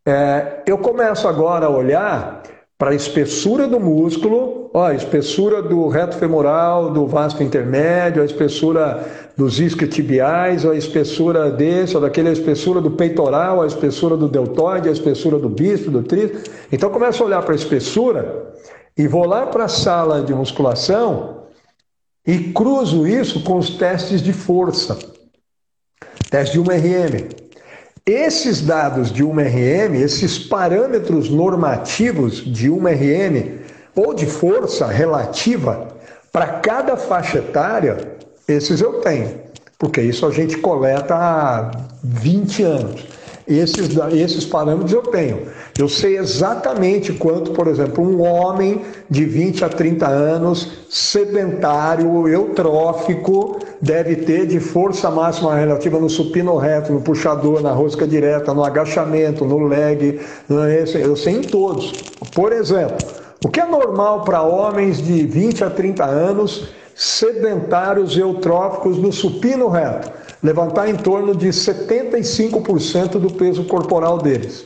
é, eu começo agora a olhar para a espessura do músculo, ó, a espessura do reto femoral, do vasto intermédio, a espessura dos isquiotibiais, a espessura desse, ou daquele, a espessura do peitoral, a espessura do deltoide, a espessura do bíceps, do tríceps. Então começo a olhar para a espessura e vou lá para a sala de musculação e cruzo isso com os testes de força, teste de 1RM. Esses dados de 1RM, esses parâmetros normativos de 1RM ou de força relativa para cada faixa etária, esses eu tenho, porque isso a gente coleta há 20 anos. Esses, esses parâmetros eu tenho. Eu sei exatamente quanto, por exemplo, um homem de 20 a 30 anos, sedentário, eutrófico, deve ter de força máxima relativa no supino reto, no puxador, na rosca direta, no agachamento, no leg. Eu sei em todos. Por exemplo, o que é normal para homens de 20 a 30 anos, sedentários eutróficos no supino reto? Levantar em torno de 75% do peso corporal deles.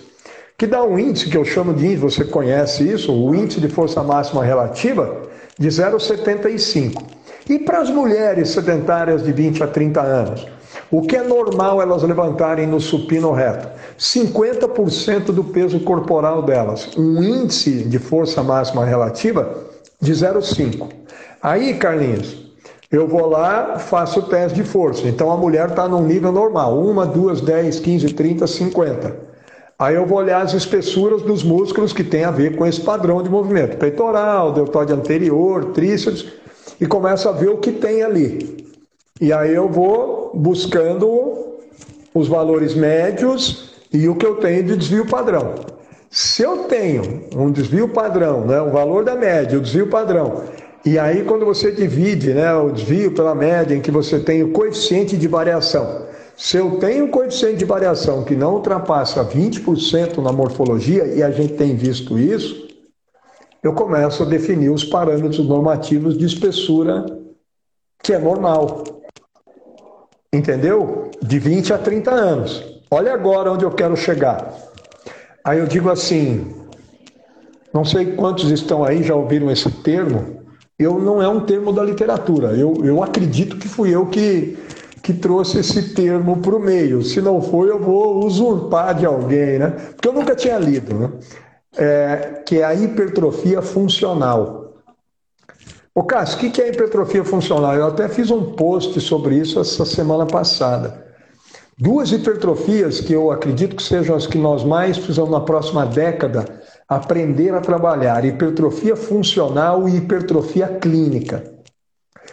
Que dá um índice que eu chamo de índice, você conhece isso, o índice de força máxima relativa, de 0,75. E para as mulheres sedentárias de 20 a 30 anos? O que é normal elas levantarem no supino reto? 50% do peso corporal delas. Um índice de força máxima relativa de 0,5. Aí, Carlinhos, eu vou lá, faço o teste de força. Então a mulher está num nível normal: uma, duas, dez, quinze, trinta, cinquenta. Aí eu vou olhar as espessuras dos músculos que tem a ver com esse padrão de movimento: peitoral, deltoide anterior, tríceps, e começo a ver o que tem ali. E aí eu vou buscando os valores médios e o que eu tenho de desvio padrão. Se eu tenho um desvio padrão, né, o valor da média, o desvio padrão, e aí, quando você divide né, o desvio pela média, em que você tem o coeficiente de variação, se eu tenho um coeficiente de variação que não ultrapassa 20% na morfologia, e a gente tem visto isso, eu começo a definir os parâmetros normativos de espessura que é normal. Entendeu? De 20 a 30 anos. Olha agora onde eu quero chegar. Aí eu digo assim: não sei quantos estão aí, já ouviram esse termo, eu não é um termo da literatura. Eu, eu acredito que fui eu que, que trouxe esse termo para o meio. Se não foi, eu vou usurpar de alguém, né? Porque eu nunca tinha lido, né? É, que é a hipertrofia funcional. Ô Cássio, o que é hipertrofia funcional? Eu até fiz um post sobre isso essa semana passada. Duas hipertrofias que eu acredito que sejam as que nós mais precisamos na próxima década aprender a trabalhar hipertrofia funcional e hipertrofia clínica.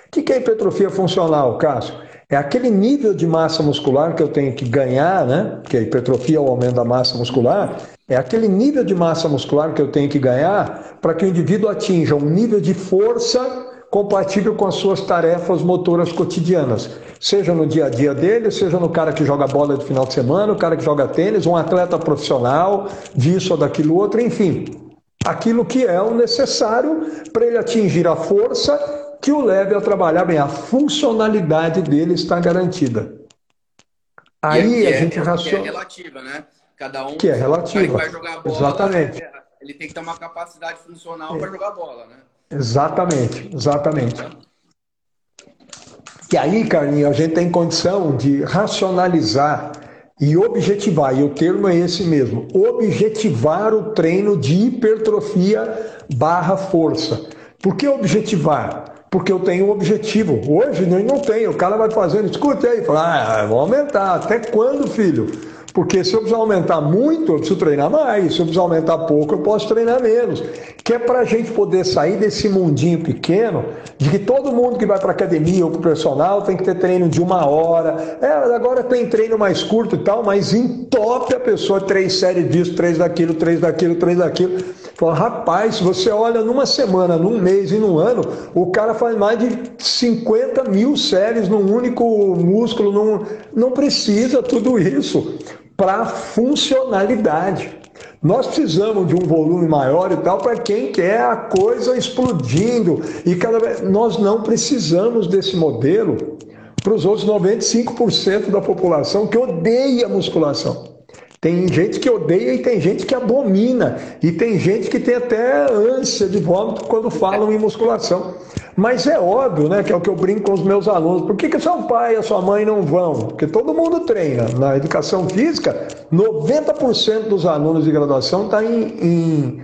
O que é hipertrofia funcional, Cássio? É aquele nível de massa muscular que eu tenho que ganhar, né? Que a hipertrofia é o aumento da massa muscular. É aquele nível de massa muscular que eu tenho que ganhar para que o indivíduo atinja um nível de força compatível com as suas tarefas motoras cotidianas, seja no dia a dia dele, seja no cara que joga bola de final de semana, o cara que joga tênis, um atleta profissional, disso ou daquilo outro, enfim, aquilo que é o necessário para ele atingir a força que o leve a trabalhar bem, a funcionalidade dele está garantida. Aí é, a gente é, raciona. Que é relativa, né? Cada um que é relativa. vai jogar bola, Exatamente. Ele tem que ter uma capacidade funcional é. para jogar bola, né? Exatamente, exatamente. E aí, Carlinhos, a gente tem condição de racionalizar e objetivar, e o termo é esse mesmo, objetivar o treino de hipertrofia barra força. Por que objetivar? Porque eu tenho um objetivo. Hoje eu não tenho. O cara vai fazendo, escuta aí, fala, ah, vou aumentar. Até quando, filho? Porque se eu precisar aumentar muito, eu preciso treinar mais. Se eu precisar aumentar pouco, eu posso treinar menos. Que é para a gente poder sair desse mundinho pequeno de que todo mundo que vai para academia ou para o personal tem que ter treino de uma hora. É, agora tem treino mais curto e tal, mas entope a pessoa três séries disso, três daquilo, três daquilo, três daquilo. Fala, rapaz, você olha numa semana, num mês e num ano, o cara faz mais de 50 mil séries num único músculo. Num... Não precisa tudo isso para funcionalidade. Nós precisamos de um volume maior e tal para quem quer a coisa explodindo. E cada vez nós não precisamos desse modelo para os outros 95% da população que odeia musculação. Tem gente que odeia e tem gente que abomina. E tem gente que tem até ânsia de vômito quando falam em musculação. Mas é óbvio, né, que é o que eu brinco com os meus alunos. Por que, que seu pai e a sua mãe não vão? Porque todo mundo treina. Na educação física, 90% dos alunos de graduação está em, em,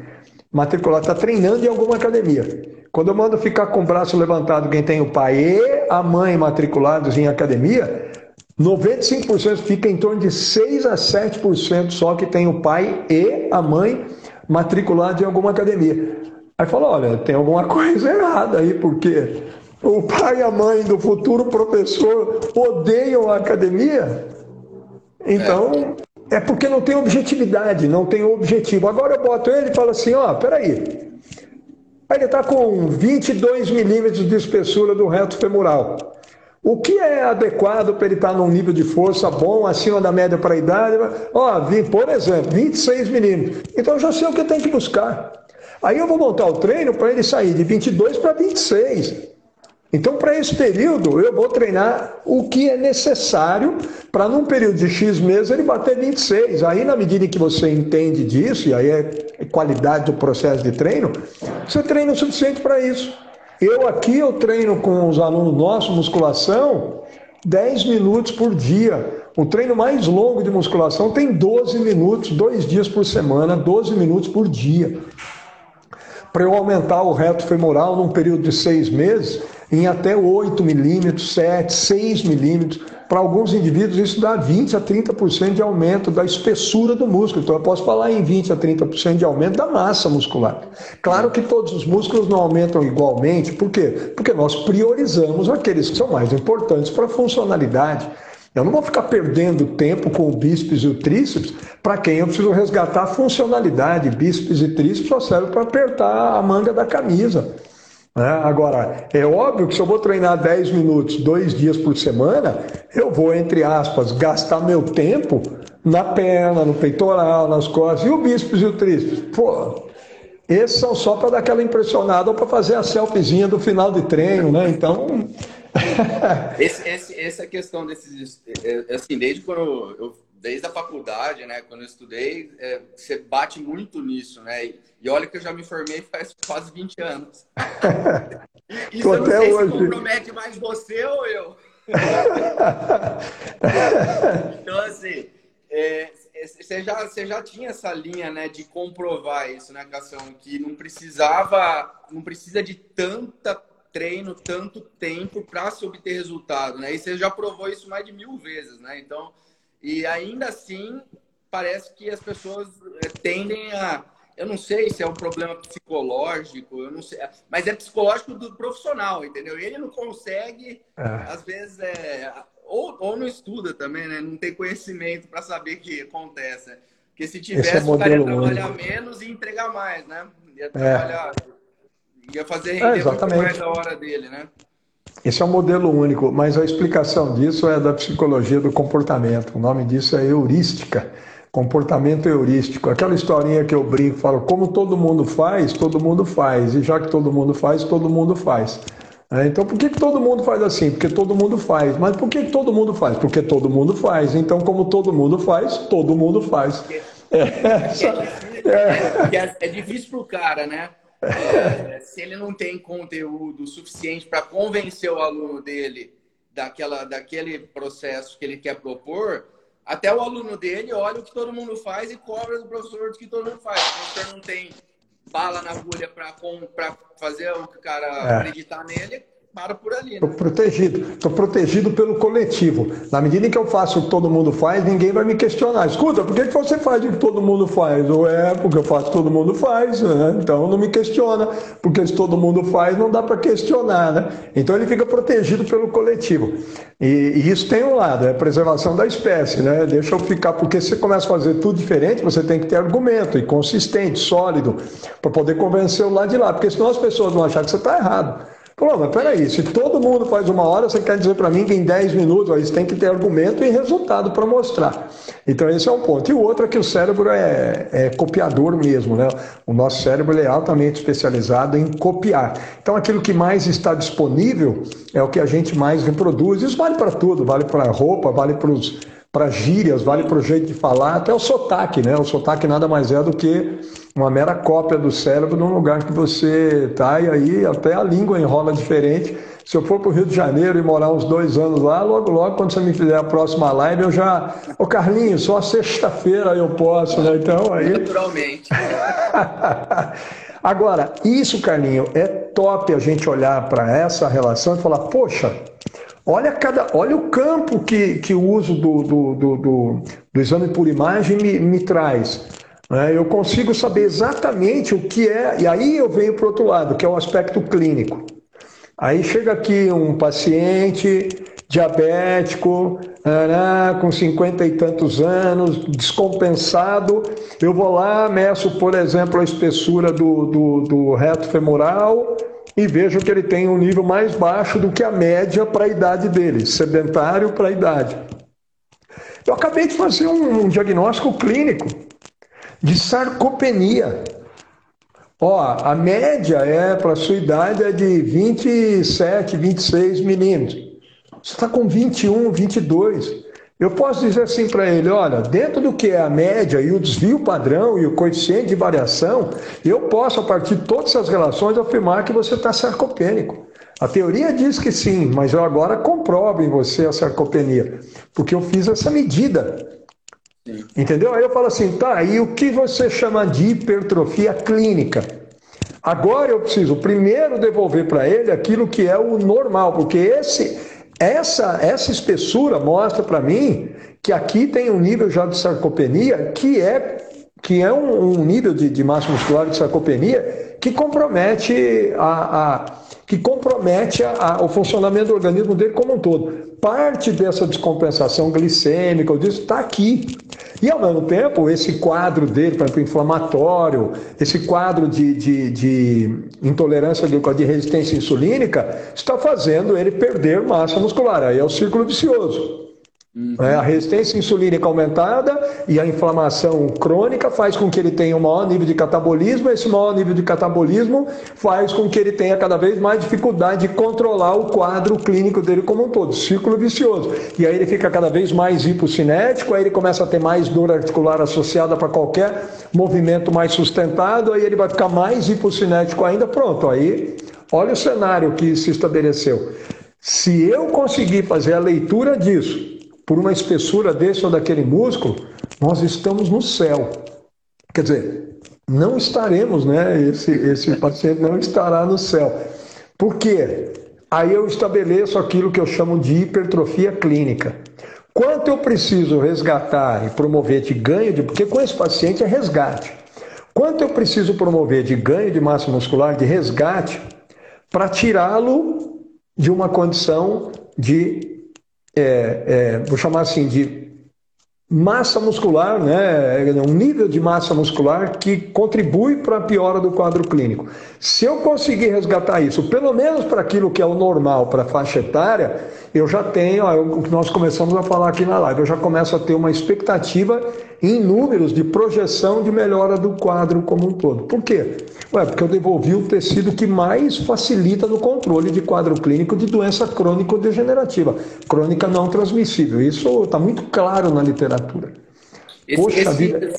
matriculado, está treinando em alguma academia. Quando eu mando ficar com o braço levantado quem tem o pai e a mãe matriculados em academia, 95% fica em torno de 6 a 7% só que tem o pai e a mãe matriculados em alguma academia. Aí fala, olha, tem alguma coisa errada aí, porque o pai e a mãe do futuro professor odeiam a academia. Então, é, é porque não tem objetividade, não tem objetivo. Agora eu boto ele e falo assim, ó, peraí, Aí ele está com 22 milímetros de espessura do reto femoral. O que é adequado para ele estar tá num nível de força bom, acima da média para a idade? Ó, por exemplo, 26 milímetros. Então eu já sei o que tem que buscar. Aí eu vou montar o treino para ele sair de 22 para 26. Então, para esse período, eu vou treinar o que é necessário para, num período de X meses, ele bater 26. Aí, na medida em que você entende disso, e aí é qualidade do processo de treino, você treina o suficiente para isso. Eu aqui, eu treino com os alunos nossos musculação 10 minutos por dia. O treino mais longo de musculação tem 12 minutos, dois dias por semana, 12 minutos por dia. Para eu aumentar o reto femoral num período de seis meses, em até 8 milímetros, 7, 6 milímetros. Para alguns indivíduos, isso dá 20 a 30% de aumento da espessura do músculo. Então, eu posso falar em 20 a 30% de aumento da massa muscular. Claro que todos os músculos não aumentam igualmente, por quê? Porque nós priorizamos aqueles que são mais importantes para a funcionalidade. Eu não vou ficar perdendo tempo com o bíceps e o tríceps para quem eu preciso resgatar a funcionalidade. Bíceps e tríceps só servem para apertar a manga da camisa. Né? Agora, é óbvio que se eu vou treinar 10 minutos, dois dias por semana, eu vou, entre aspas, gastar meu tempo na perna, no peitoral, nas costas, e o bíceps e o tríceps. Pô, esses são só para dar aquela impressionada ou para fazer a selfiezinha do final de treino, né? Então. esse, esse, essa questão desses. É, é, assim, desde quando eu desde a faculdade, né, quando eu estudei, é, você bate muito nisso, né? E, e, olha que eu já me formei faz quase 20 anos. Isso eu não sei hoje. se compromete mais você ou eu. então, assim, é, você, já, você já tinha essa linha, né, de comprovar isso, né, Cação? Que não precisava, não precisa de tanta treino, tanto tempo para se obter resultado, né? E você já provou isso mais de mil vezes, né? Então, e ainda assim, parece que as pessoas eh, tendem a. Eu não sei se é um problema psicológico, eu não sei, mas é psicológico do profissional, entendeu? Ele não consegue, é. às vezes, é, ou, ou não estuda também, né? Não tem conhecimento para saber o que acontece. Porque se é tivesse, é o cara ia trabalhar único. menos e entregar mais, né? Ia é. Ia fazer render muito mais a hora dele, né? Esse é um modelo único, mas a explicação disso é da psicologia do comportamento. O nome disso é heurística, comportamento heurístico. Aquela historinha que eu brinco, falo, como todo mundo faz, todo mundo faz. E já que todo mundo faz, todo mundo faz. É, então, por que, que todo mundo faz assim? Porque todo mundo faz. Mas por que, que todo mundo faz? Porque todo mundo faz. Então, como todo mundo faz, todo mundo faz. É, é, é, é difícil para o cara, né? É, se ele não tem conteúdo suficiente para convencer o aluno dele daquela, daquele processo que ele quer propor, até o aluno dele olha o que todo mundo faz e cobra do professor do que todo mundo faz. O professor não tem bala na agulha para fazer o cara é. acreditar nele, para por ali. Estou né? protegido, estou protegido pelo coletivo. Na medida em que eu faço o que todo mundo faz, ninguém vai me questionar. Escuta, por que, que você faz o que todo mundo faz? Ou é porque eu faço o que todo mundo faz, né? então não me questiona, porque se todo mundo faz, não dá para questionar. Né? Então ele fica protegido pelo coletivo. E, e, isso tem um lado, é a preservação da espécie. Né? Deixa eu ficar, porque se você começa a fazer tudo diferente, você tem que ter argumento e consistente, sólido, para poder convencer o lado de lá, porque senão as pessoas vão achar que você está errado. Falou, mas peraí, se todo mundo faz uma hora, você quer dizer para mim que em 10 minutos, aí tem que ter argumento e resultado para mostrar. Então esse é um ponto. E o outro é que o cérebro é, é copiador mesmo, né? O nosso cérebro é altamente especializado em copiar. Então aquilo que mais está disponível é o que a gente mais reproduz. Isso vale para tudo, vale para roupa, vale para os para gírias, vale para o jeito de falar, até o sotaque, né? O sotaque nada mais é do que uma mera cópia do cérebro num lugar que você está, e aí até a língua enrola diferente. Se eu for para o Rio de Janeiro e morar uns dois anos lá, logo, logo, quando você me fizer a próxima live, eu já. Ô Carlinhos, só sexta-feira eu posso, né? Então aí. Naturalmente. Agora, isso, Carlinho, é top a gente olhar para essa relação e falar, poxa, olha, cada, olha o campo que, que o uso do, do, do, do, do exame por imagem me, me traz. Né? Eu consigo saber exatamente o que é, e aí eu venho para o outro lado, que é o aspecto clínico. Aí chega aqui um paciente diabético, com cinquenta e tantos anos, descompensado. Eu vou lá, meço, por exemplo, a espessura do, do, do reto femoral e vejo que ele tem um nível mais baixo do que a média para a idade dele, sedentário para a idade. Eu acabei de fazer um, um diagnóstico clínico de sarcopenia. Ó, a média é para sua idade é de 27, 26 milímetros. Você está com 21, 22. Eu posso dizer assim para ele: olha, dentro do que é a média e o desvio padrão e o coeficiente de variação, eu posso, a partir de todas essas relações, afirmar que você está sarcopênico. A teoria diz que sim, mas eu agora comprovo em você a sarcopenia, porque eu fiz essa medida. Entendeu? Aí eu falo assim: tá, e o que você chama de hipertrofia clínica? Agora eu preciso primeiro devolver para ele aquilo que é o normal, porque esse essa, essa espessura mostra para mim que aqui tem um nível já de sarcopenia que é, que é um, um nível de, de massa muscular de sarcopenia que compromete a, a que compromete a, a, o funcionamento do organismo dele como um todo. Parte dessa descompensação glicêmica, disso, está aqui. E, ao mesmo tempo, esse quadro dele, por exemplo, inflamatório, esse quadro de, de, de intolerância de resistência insulínica, está fazendo ele perder massa muscular. Aí é o círculo vicioso. Uhum. É, a resistência insulínica aumentada e a inflamação crônica faz com que ele tenha um maior nível de catabolismo. Esse maior nível de catabolismo faz com que ele tenha cada vez mais dificuldade de controlar o quadro clínico dele como um todo, círculo vicioso. E aí ele fica cada vez mais hipocinético, aí ele começa a ter mais dor articular associada para qualquer movimento mais sustentado, aí ele vai ficar mais hipocinético ainda. Pronto, aí olha o cenário que se estabeleceu. Se eu conseguir fazer a leitura disso por uma espessura desse ou daquele músculo, nós estamos no céu. Quer dizer, não estaremos, né? Esse, esse paciente não estará no céu. Por quê? Aí eu estabeleço aquilo que eu chamo de hipertrofia clínica. Quanto eu preciso resgatar e promover de ganho de. Porque com esse paciente é resgate. Quanto eu preciso promover de ganho de massa muscular, de resgate, para tirá-lo de uma condição de é, é, vou chamar assim de massa muscular, né, um nível de massa muscular que contribui para a piora do quadro clínico. Se eu conseguir resgatar isso, pelo menos para aquilo que é o normal para a faixa etária, eu já tenho, o que nós começamos a falar aqui na live, eu já começo a ter uma expectativa em números de projeção de melhora do quadro como um todo. Por quê? Ué, porque eu devolvi o tecido que mais facilita no controle de quadro clínico de doença crônico-degenerativa, crônica não transmissível. Isso está muito claro na literatura. Esse, Poxa esse, vida.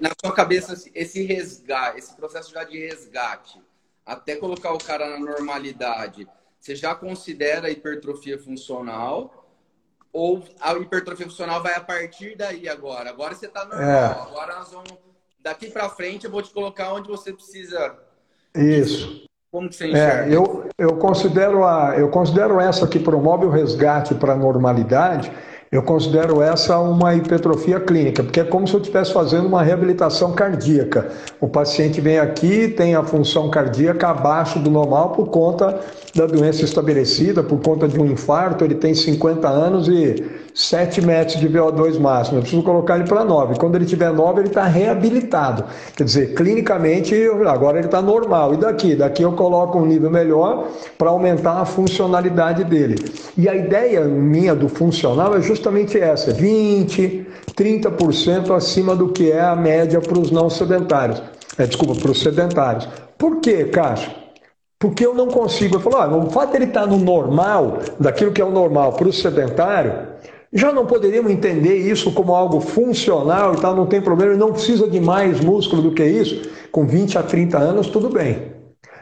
Na sua cabeça, esse resgate, esse processo já de resgate, até colocar o cara na normalidade, você já considera hipertrofia funcional? Ou a hipertrofia funcional vai a partir daí agora? Agora você está normal. É. Agora nós vamos. Daqui para frente eu vou te colocar onde você precisa. Isso. Como que você enxerga? É, eu, eu, considero a, eu considero essa que promove o resgate para a normalidade eu considero essa uma hipertrofia clínica, porque é como se eu estivesse fazendo uma reabilitação cardíaca. O paciente vem aqui, tem a função cardíaca abaixo do normal por conta da doença estabelecida, por conta de um infarto, ele tem 50 anos e 7 metros de VO2 máximo. Eu preciso colocar ele para 9. Quando ele tiver 9, ele está reabilitado. Quer dizer, clinicamente, agora ele está normal. E daqui? Daqui eu coloco um nível melhor para aumentar a funcionalidade dele. E a ideia minha do funcional é justamente essa: 20, 30% acima do que é a média para os não sedentários. É, desculpa, para os sedentários. Por quê, Cássio? Porque eu não consigo. Eu falo, ah, o fato de ele estar tá no normal, daquilo que é o normal para o sedentário, Já não poderíamos entender isso como algo funcional e tal, não tem problema, não precisa de mais músculo do que isso? Com 20 a 30 anos, tudo bem.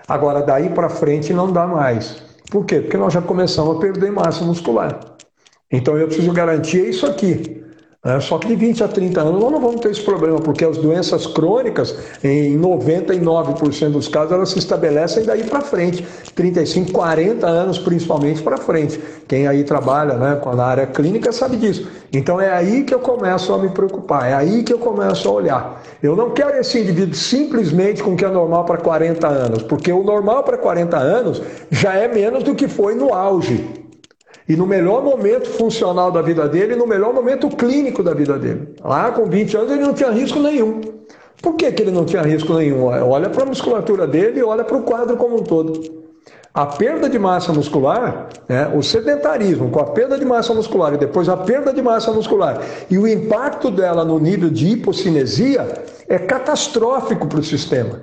Agora, daí para frente não dá mais. Por quê? Porque nós já começamos a perder massa muscular. Então eu preciso garantir isso aqui. É, só que de 20 a 30 anos nós não vamos ter esse problema, porque as doenças crônicas, em 99% dos casos, elas se estabelecem daí para frente, 35, 40 anos principalmente para frente. Quem aí trabalha né, com a área clínica sabe disso. Então é aí que eu começo a me preocupar, é aí que eu começo a olhar. Eu não quero esse indivíduo simplesmente com o que é normal para 40 anos, porque o normal para 40 anos já é menos do que foi no auge. E no melhor momento funcional da vida dele, no melhor momento clínico da vida dele. Lá com 20 anos ele não tinha risco nenhum. Por que, que ele não tinha risco nenhum? Olha para a musculatura dele e olha para o quadro como um todo. A perda de massa muscular, né, o sedentarismo com a perda de massa muscular e depois a perda de massa muscular e o impacto dela no nível de hipocinesia é catastrófico para o sistema.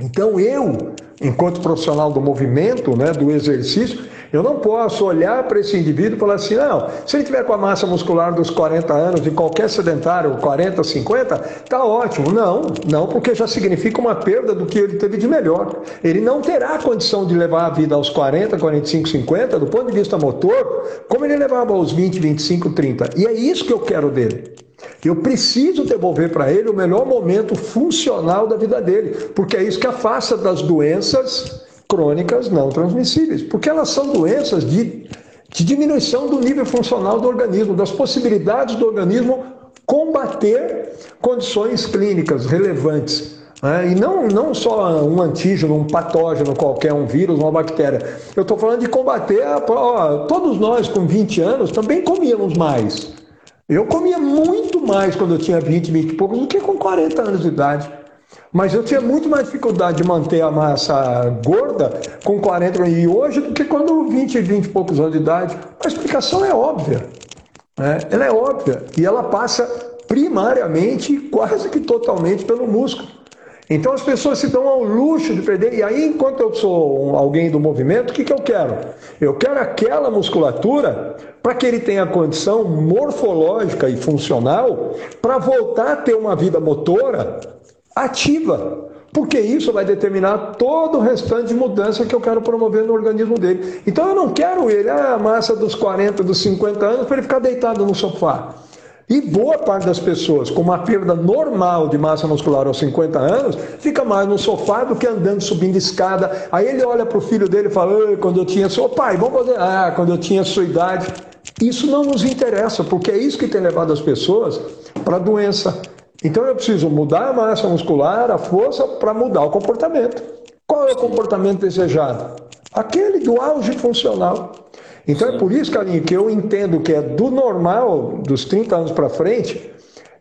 Então eu, enquanto profissional do movimento, né, do exercício, eu não posso olhar para esse indivíduo e falar assim, não, se ele tiver com a massa muscular dos 40 anos, de qualquer sedentário, 40, 50, tá ótimo. Não, não, porque já significa uma perda do que ele teve de melhor. Ele não terá condição de levar a vida aos 40, 45, 50, do ponto de vista motor, como ele levava aos 20, 25, 30. E é isso que eu quero dele. Eu preciso devolver para ele o melhor momento funcional da vida dele, porque é isso que afasta das doenças crônicas não transmissíveis, porque elas são doenças de, de diminuição do nível funcional do organismo, das possibilidades do organismo combater condições clínicas relevantes. Né? E não, não só um antígeno, um patógeno qualquer, um vírus, uma bactéria. Eu estou falando de combater. A, ó, todos nós com 20 anos também comíamos mais. Eu comia muito mais quando eu tinha 20, 20 e poucos do que com 40 anos de idade. Mas eu tinha muito mais dificuldade de manter a massa gorda com 40 e hoje do que quando 20, 20 e poucos anos de idade. A explicação é óbvia. Né? Ela é óbvia. E ela passa primariamente, quase que totalmente, pelo músculo. Então as pessoas se dão ao luxo de perder. E aí, enquanto eu sou alguém do movimento, o que, que eu quero? Eu quero aquela musculatura para que ele tenha condição morfológica e funcional para voltar a ter uma vida motora ativa, porque isso vai determinar todo o restante de mudança que eu quero promover no organismo dele. Então eu não quero ele, ah, a massa dos 40, dos 50 anos, para ele ficar deitado no sofá. E boa parte das pessoas com uma perda normal de massa muscular aos 50 anos fica mais no sofá do que andando subindo escada. Aí ele olha para o filho dele e fala: quando eu tinha seu pai, vamos fazer. Ah, quando eu tinha sua idade. Isso não nos interessa, porque é isso que tem levado as pessoas para a doença. Então eu preciso mudar a massa muscular, a força, para mudar o comportamento. Qual é o comportamento desejado? Aquele do auge funcional. Então é por isso, Carlinhos, que eu entendo que é do normal, dos 30 anos para frente,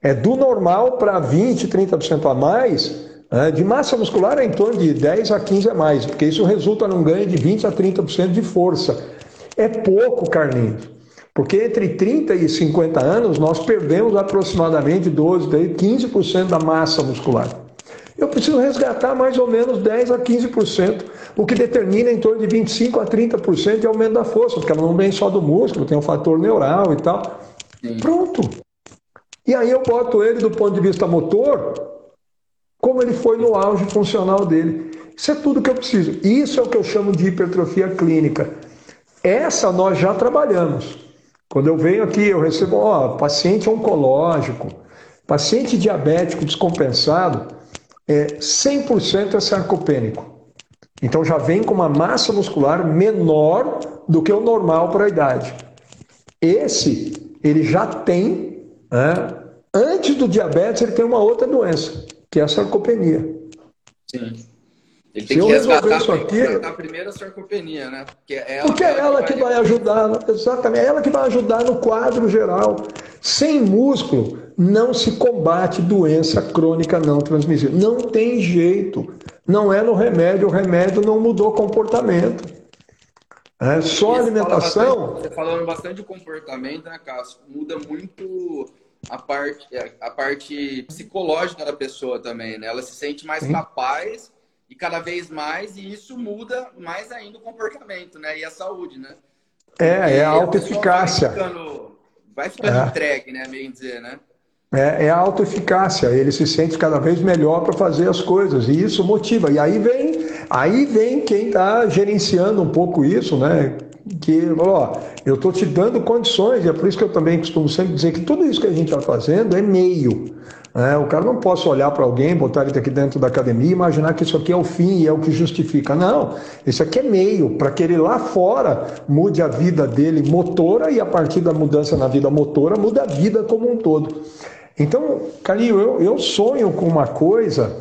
é do normal para 20, 30% a mais, né, de massa muscular é em torno de 10 a 15 a mais, porque isso resulta num ganho de 20 a 30% de força. É pouco, Carlinhos. Porque entre 30 e 50 anos nós perdemos aproximadamente 12, 15% da massa muscular. Eu preciso resgatar mais ou menos 10 a 15%, o que determina em torno de 25 a 30% de aumento da força, porque ela não vem só do músculo, tem um fator neural e tal. Sim. Pronto. E aí eu boto ele do ponto de vista motor, como ele foi no auge funcional dele. Isso é tudo que eu preciso. Isso é o que eu chamo de hipertrofia clínica. Essa nós já trabalhamos. Quando eu venho aqui, eu recebo, ó, paciente oncológico, paciente diabético descompensado, é 100% é sarcopênico. Então já vem com uma massa muscular menor do que o normal para a idade. Esse, ele já tem, né, antes do diabetes, ele tem uma outra doença, que é a sarcopenia. Sim. Ele tem Se que resgatar, isso aqui, a primeira sarcopenia, né? Porque é ela, porque é ela que vai ajudar, exatamente, é ela que vai ajudar no quadro geral. Sem músculo, não se combate doença crônica não transmissível. Não tem jeito. Não é no remédio, o remédio não mudou comportamento. É só alimentação. Fala bastante, você falando bastante de comportamento, né, Cássio? Muda muito a parte, a parte psicológica da pessoa também, né? Ela se sente mais Sim. capaz e cada vez mais, e isso muda mais ainda o comportamento, né? E a saúde, né? É, é a autoeficácia. vai ficando é. entregue, né? Dizer, né? É, é a autoeficácia, ele se sente cada vez melhor para fazer as coisas e isso motiva. E aí vem, aí vem quem está gerenciando um pouco isso, né? Que, ó, eu estou te dando condições, e é por isso que eu também costumo sempre dizer que tudo isso que a gente está fazendo é meio. É, o cara não posso olhar para alguém, botar ele aqui dentro da academia e imaginar que isso aqui é o fim e é o que justifica. Não, isso aqui é meio para que ele lá fora mude a vida dele motora e a partir da mudança na vida motora muda a vida como um todo. Então, Calil, eu, eu sonho com uma coisa,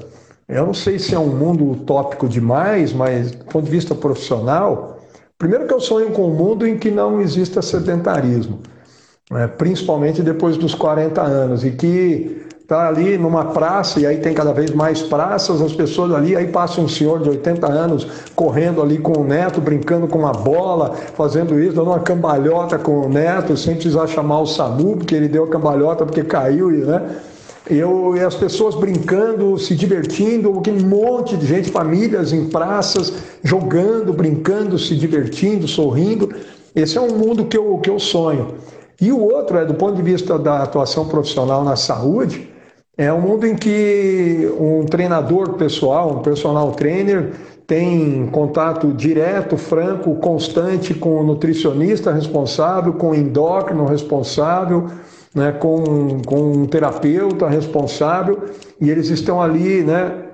eu não sei se é um mundo utópico demais, mas do ponto de vista profissional, primeiro que eu sonho com um mundo em que não exista sedentarismo, né? principalmente depois dos 40 anos, e que está ali numa praça, e aí tem cada vez mais praças, as pessoas ali, aí passa um senhor de 80 anos correndo ali com o neto, brincando com uma bola, fazendo isso, dando uma cambalhota com o neto, sem precisar chamar o SAMU, porque ele deu a cambalhota porque caiu, né? Eu, e as pessoas brincando, se divertindo, aquele monte de gente, famílias em praças, jogando, brincando, se divertindo, sorrindo. Esse é um mundo que eu, que eu sonho. E o outro é, do ponto de vista da atuação profissional na saúde, é um mundo em que um treinador pessoal, um personal trainer, tem contato direto, franco, constante com o nutricionista responsável, com o endócrino responsável, né, com, com um terapeuta responsável, e eles estão ali né,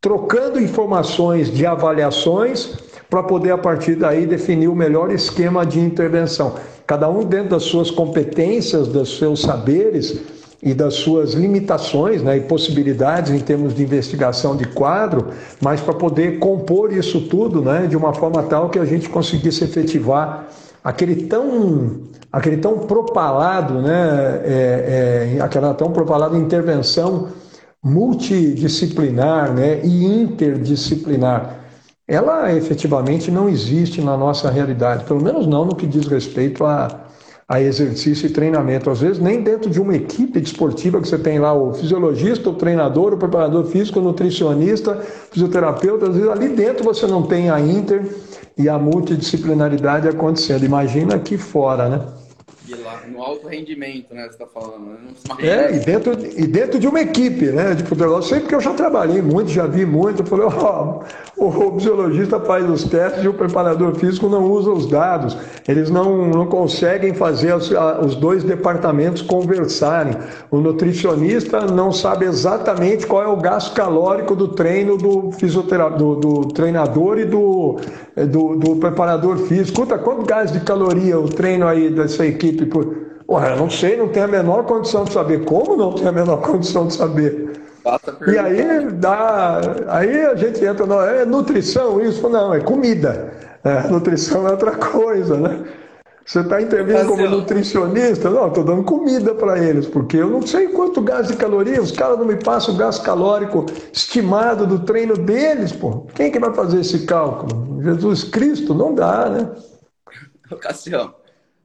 trocando informações de avaliações para poder, a partir daí, definir o melhor esquema de intervenção. Cada um dentro das suas competências, dos seus saberes, e das suas limitações né, e possibilidades em termos de investigação de quadro, mas para poder compor isso tudo né, de uma forma tal que a gente conseguisse efetivar aquele tão, aquele tão propalado, né, é, é, aquela tão propalada intervenção multidisciplinar né, e interdisciplinar. Ela efetivamente não existe na nossa realidade, pelo menos não no que diz respeito a a exercício e treinamento. Às vezes, nem dentro de uma equipe desportiva que você tem lá o fisiologista, o treinador, o preparador físico, o nutricionista, fisioterapeuta, às vezes ali dentro você não tem a inter e a multidisciplinaridade acontecendo. Imagina aqui fora, né? E lá, no alto rendimento, né? Você está falando. Né? É, e dentro, e dentro de uma equipe, né? Tipo, eu sei porque eu já trabalhei muito, já vi muito. Eu falei, ó, oh, o fisiologista faz os testes e o preparador físico não usa os dados. Eles não, não conseguem fazer os, os dois departamentos conversarem. O nutricionista não sabe exatamente qual é o gasto calórico do treino do fisioterapeuta, do, do treinador e do, do, do preparador físico. Escuta, quanto gás de caloria o treino aí dessa equipe? Equipe por. Ué, eu não sei, não tenho a menor condição de saber. Como não tenho a menor condição de saber? E aí dá, aí a gente entra no é nutrição isso não é comida. É, nutrição é outra coisa, né? Você está intervindo como nutricionista? Não, estou dando comida para eles, porque eu não sei quanto gás de caloria, os caras não me passam o gás calórico estimado do treino deles, pô. Quem que vai fazer esse cálculo? Jesus Cristo? Não dá, né? Cassião,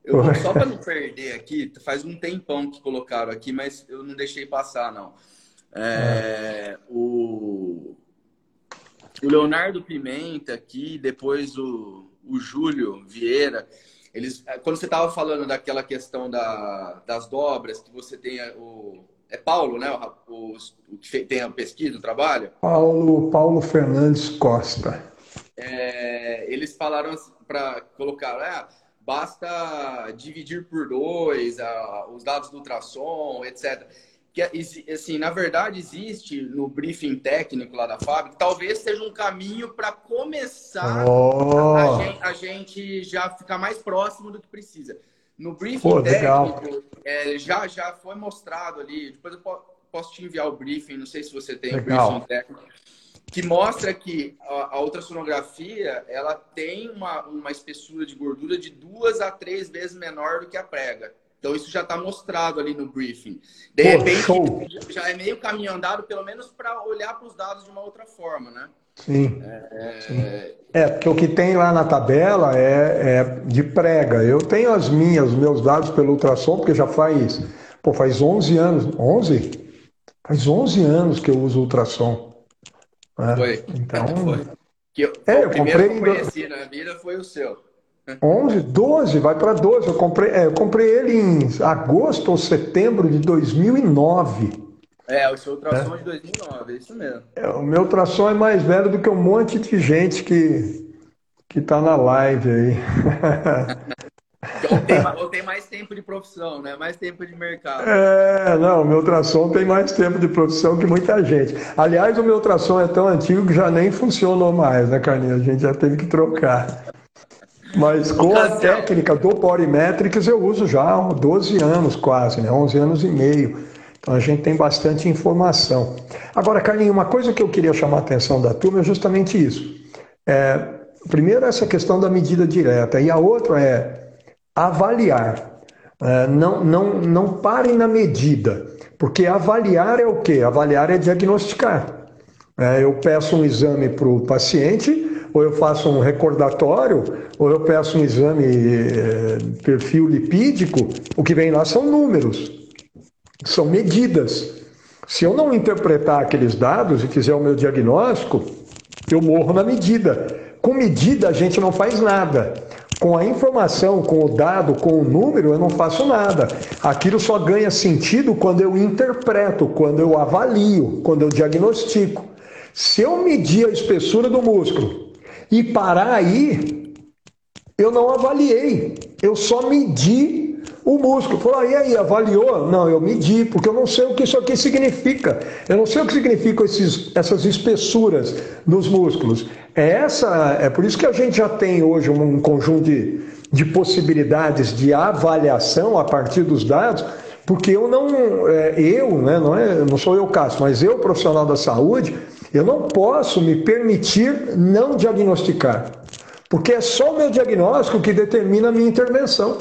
eu, só para não perder aqui, faz um tempão que colocaram aqui, mas eu não deixei passar, não. É, é. O, o Leonardo Pimenta aqui, depois o, o Júlio Vieira, eles, quando você estava falando daquela questão da, das dobras, que você tem o. É Paulo, né? O, o que tem a pesquisa, o trabalho? Paulo, Paulo Fernandes Costa. É, eles falaram para colocar, ah, basta dividir por dois uh, os dados do ultrassom, etc. Que, assim, na verdade, existe no briefing técnico lá da fábrica, talvez seja um caminho para começar oh. a, gente, a, gente, já ficar mais próximo do que precisa. No briefing Pô, técnico, é, já, já foi mostrado ali, depois eu posso te enviar o briefing, não sei se você tem legal. o briefing técnico que mostra que a, a ultrassonografia ela tem uma, uma espessura de gordura de duas a três vezes menor do que a prega. Então isso já está mostrado ali no briefing. De Pô, repente show. já é meio caminho andado, pelo menos para olhar para os dados de uma outra forma, né? Sim. É... Sim. é, porque o que tem lá na tabela é, é, de prega. Eu tenho as minhas, os meus dados pelo ultrassom, porque já faz, pô, faz 11 anos. 11? Faz 11 anos que eu uso ultrassom. Né? Foi. Então, foi. Que eu, é, o eu comprei... que eu conheci na vida foi o seu. 11, 12, vai para 12. Eu comprei, é, eu comprei ele em agosto ou setembro de 2009. É, o seu ultrassom é de 2009, é isso mesmo. É, o meu ultrassom é mais velho do que um monte de gente que, que tá na live aí. ou, tem, ou tem mais tempo de profissão, né? Mais tempo de mercado. É, não, o meu ultrassom tem mais tempo de profissão que muita gente. Aliás, o meu ultrassom é tão antigo que já nem funcionou mais, né, Carlinhos? A gente já teve que trocar. Mas com a técnica do Bodymetrics eu uso já há 12 anos quase, né? 11 anos e meio. Então a gente tem bastante informação. Agora, Carlinhos, uma coisa que eu queria chamar a atenção da turma é justamente isso. É, primeiro, essa questão da medida direta, e a outra é avaliar. É, não, não, não parem na medida, porque avaliar é o quê? Avaliar é diagnosticar. É, eu peço um exame para o paciente, ou eu faço um recordatório, ou eu peço um exame é, perfil lipídico, o que vem lá são números, são medidas. Se eu não interpretar aqueles dados e fizer o meu diagnóstico, eu morro na medida. Com medida a gente não faz nada. Com a informação, com o dado, com o número, eu não faço nada. Aquilo só ganha sentido quando eu interpreto, quando eu avalio, quando eu diagnostico. Se eu medir a espessura do músculo e parar aí, eu não avaliei. Eu só medi o músculo. Falou, ah, e aí, avaliou? Não, eu medi, porque eu não sei o que isso aqui significa. Eu não sei o que significam esses, essas espessuras nos músculos. É, essa, é por isso que a gente já tem hoje um conjunto de, de possibilidades de avaliação a partir dos dados, porque eu não, é, eu, né, não, é, não sou eu, Cássio, mas eu, profissional da saúde, eu não posso me permitir não diagnosticar, porque é só o meu diagnóstico que determina a minha intervenção.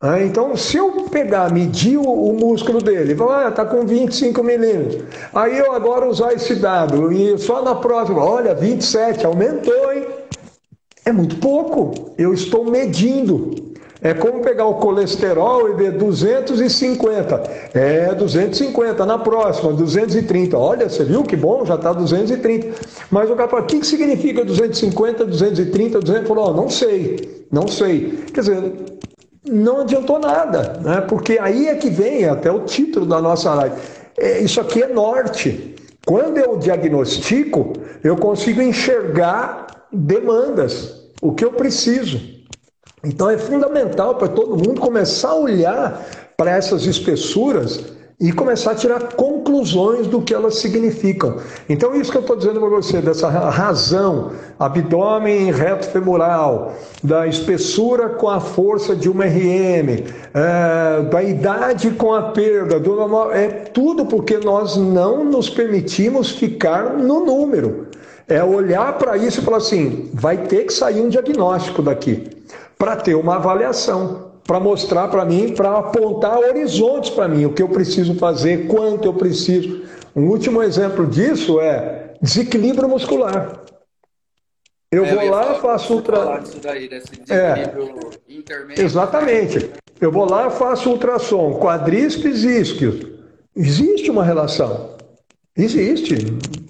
Ah, então, se eu pegar, medir o, músculo dele, falar, ah, está com 25 milímetros, aí eu agora usar esse dado e só na próxima, olha, 27, aumentou, hein? É muito pouco. Eu estou medindo. É como pegar o colesterol e ver 250. É 250. Na próxima, 230. Olha, você viu que bom, já está 230. Mas o cara fala, o que, que significa 250, 230, 200? Falou, oh, não sei, não sei. Quer dizer, não adiantou nada, né? porque aí é que vem até o título da nossa live. É, isso aqui é norte. Quando eu diagnostico, eu consigo enxergar demandas, o que eu preciso. Então é fundamental para todo mundo começar a olhar para essas espessuras e começar a tirar conclusões do que elas significam. Então, isso que eu estou dizendo para você, dessa razão, abdômen reto femoral, da espessura com a força de uma RM, é, da idade com a perda, do normal, é tudo porque nós não nos permitimos ficar no número. É olhar para isso e falar assim: vai ter que sair um diagnóstico daqui, para ter uma avaliação para mostrar para mim, para apontar horizontes para mim, o que eu preciso fazer, quanto eu preciso. Um último exemplo disso é desequilíbrio muscular. Eu é, vou eu lá, faço ultra. Daí, é, exatamente. Eu vou lá, faço ultrassom, quadríceps e isquios. Existe uma relação. Existe.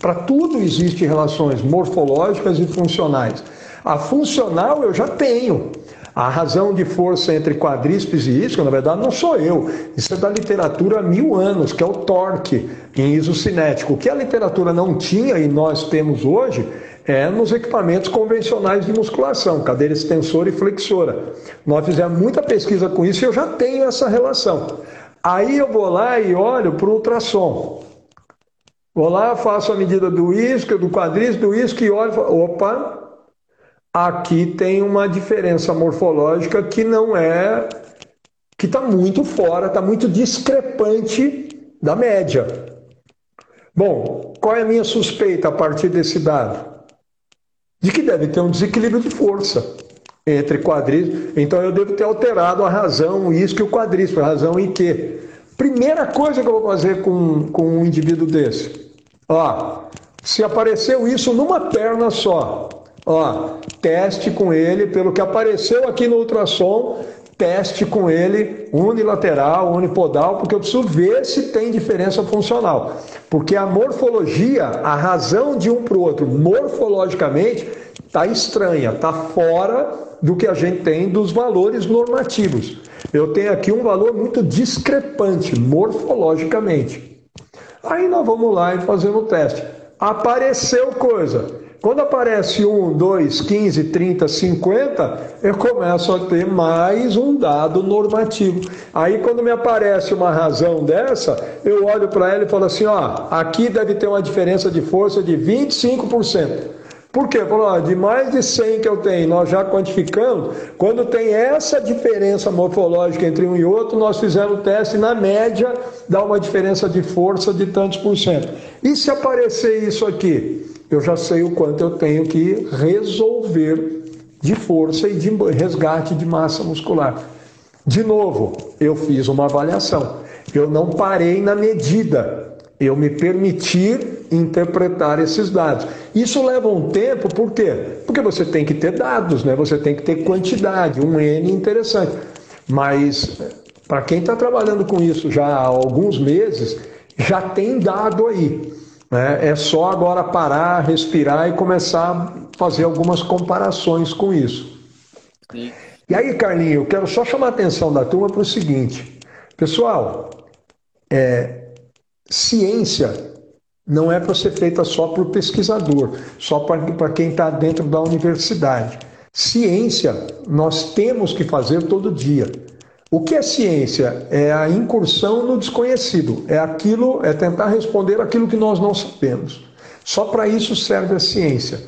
Para tudo existem relações morfológicas e funcionais. A funcional eu já tenho. A razão de força entre quadríceps e isco, na verdade, não sou eu. Isso é da literatura há mil anos, que é o torque em isocinético. O que a literatura não tinha e nós temos hoje é nos equipamentos convencionais de musculação, cadeira extensora e flexora. Nós fizemos muita pesquisa com isso e eu já tenho essa relação. Aí eu vou lá e olho para o ultrassom. Vou lá, faço a medida do isco, do quadríceps, do isco e olho, opa, aqui tem uma diferença morfológica que não é. que está muito fora, está muito discrepante da média. Bom, qual é a minha suspeita a partir desse dado? De que deve ter um desequilíbrio de força entre quadríceps. Então eu devo ter alterado a razão, isso que o quadríceps, a razão em que. Primeira coisa que eu vou fazer com, com um indivíduo desse. Ó, se apareceu isso numa perna só, Ó, teste com ele, pelo que apareceu aqui no ultrassom, teste com ele unilateral, unipodal, porque eu preciso ver se tem diferença funcional. Porque a morfologia, a razão de um para o outro, morfologicamente, está estranha, está fora do que a gente tem dos valores normativos. Eu tenho aqui um valor muito discrepante morfologicamente. Aí nós vamos lá e fazemos o teste. Apareceu coisa. Quando aparece 1, 2, 15, 30, 50, eu começo a ter mais um dado normativo. Aí, quando me aparece uma razão dessa, eu olho para ela e falo assim: ó, aqui deve ter uma diferença de força de 25%. Por quê? Falou, de mais de 100 que eu tenho, nós já quantificamos, quando tem essa diferença morfológica entre um e outro, nós fizemos o teste na média, dá uma diferença de força de tantos por cento. E se aparecer isso aqui? Eu já sei o quanto eu tenho que resolver de força e de resgate de massa muscular. De novo, eu fiz uma avaliação. Eu não parei na medida, eu me permitir interpretar esses dados. Isso leva um tempo, por quê? Porque você tem que ter dados, né? você tem que ter quantidade, um N interessante. Mas para quem está trabalhando com isso já há alguns meses, já tem dado aí. Né? É só agora parar, respirar e começar a fazer algumas comparações com isso. Sim. E aí, Carlinhos, eu quero só chamar a atenção da turma para o seguinte: pessoal, é, ciência não é para ser feita só por pesquisador, só para quem está dentro da universidade. Ciência nós temos que fazer todo dia. O que é ciência? É a incursão no desconhecido, é aquilo, é tentar responder aquilo que nós não sabemos. Só para isso serve a ciência.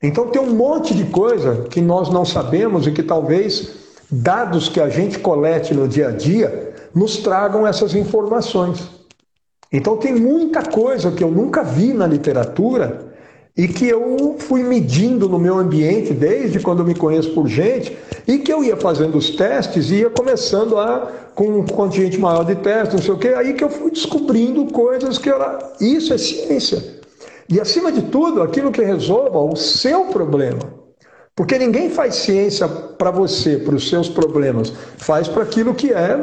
Então tem um monte de coisa que nós não sabemos e que talvez dados que a gente colete no dia a dia nos tragam essas informações. Então tem muita coisa que eu nunca vi na literatura e que eu fui medindo no meu ambiente desde quando eu me conheço por gente e que eu ia fazendo os testes e ia começando a com um contingente maior de testes, não sei o que, aí que eu fui descobrindo coisas que era isso é ciência. E acima de tudo, aquilo que resolva o seu problema. Porque ninguém faz ciência para você, para os seus problemas, faz para aquilo que é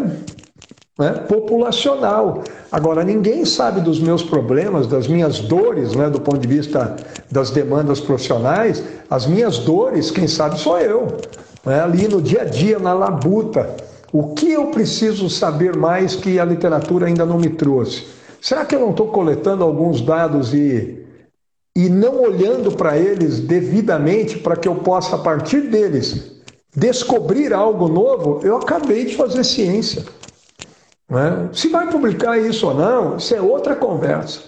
né, populacional. Agora, ninguém sabe dos meus problemas, das minhas dores, né, do ponto de vista das demandas profissionais, as minhas dores, quem sabe sou eu. Né, ali no dia a dia, na labuta. O que eu preciso saber mais que a literatura ainda não me trouxe? Será que eu não estou coletando alguns dados e, e não olhando para eles devidamente para que eu possa, a partir deles, descobrir algo novo? Eu acabei de fazer ciência. Né? Se vai publicar isso ou não, isso é outra conversa.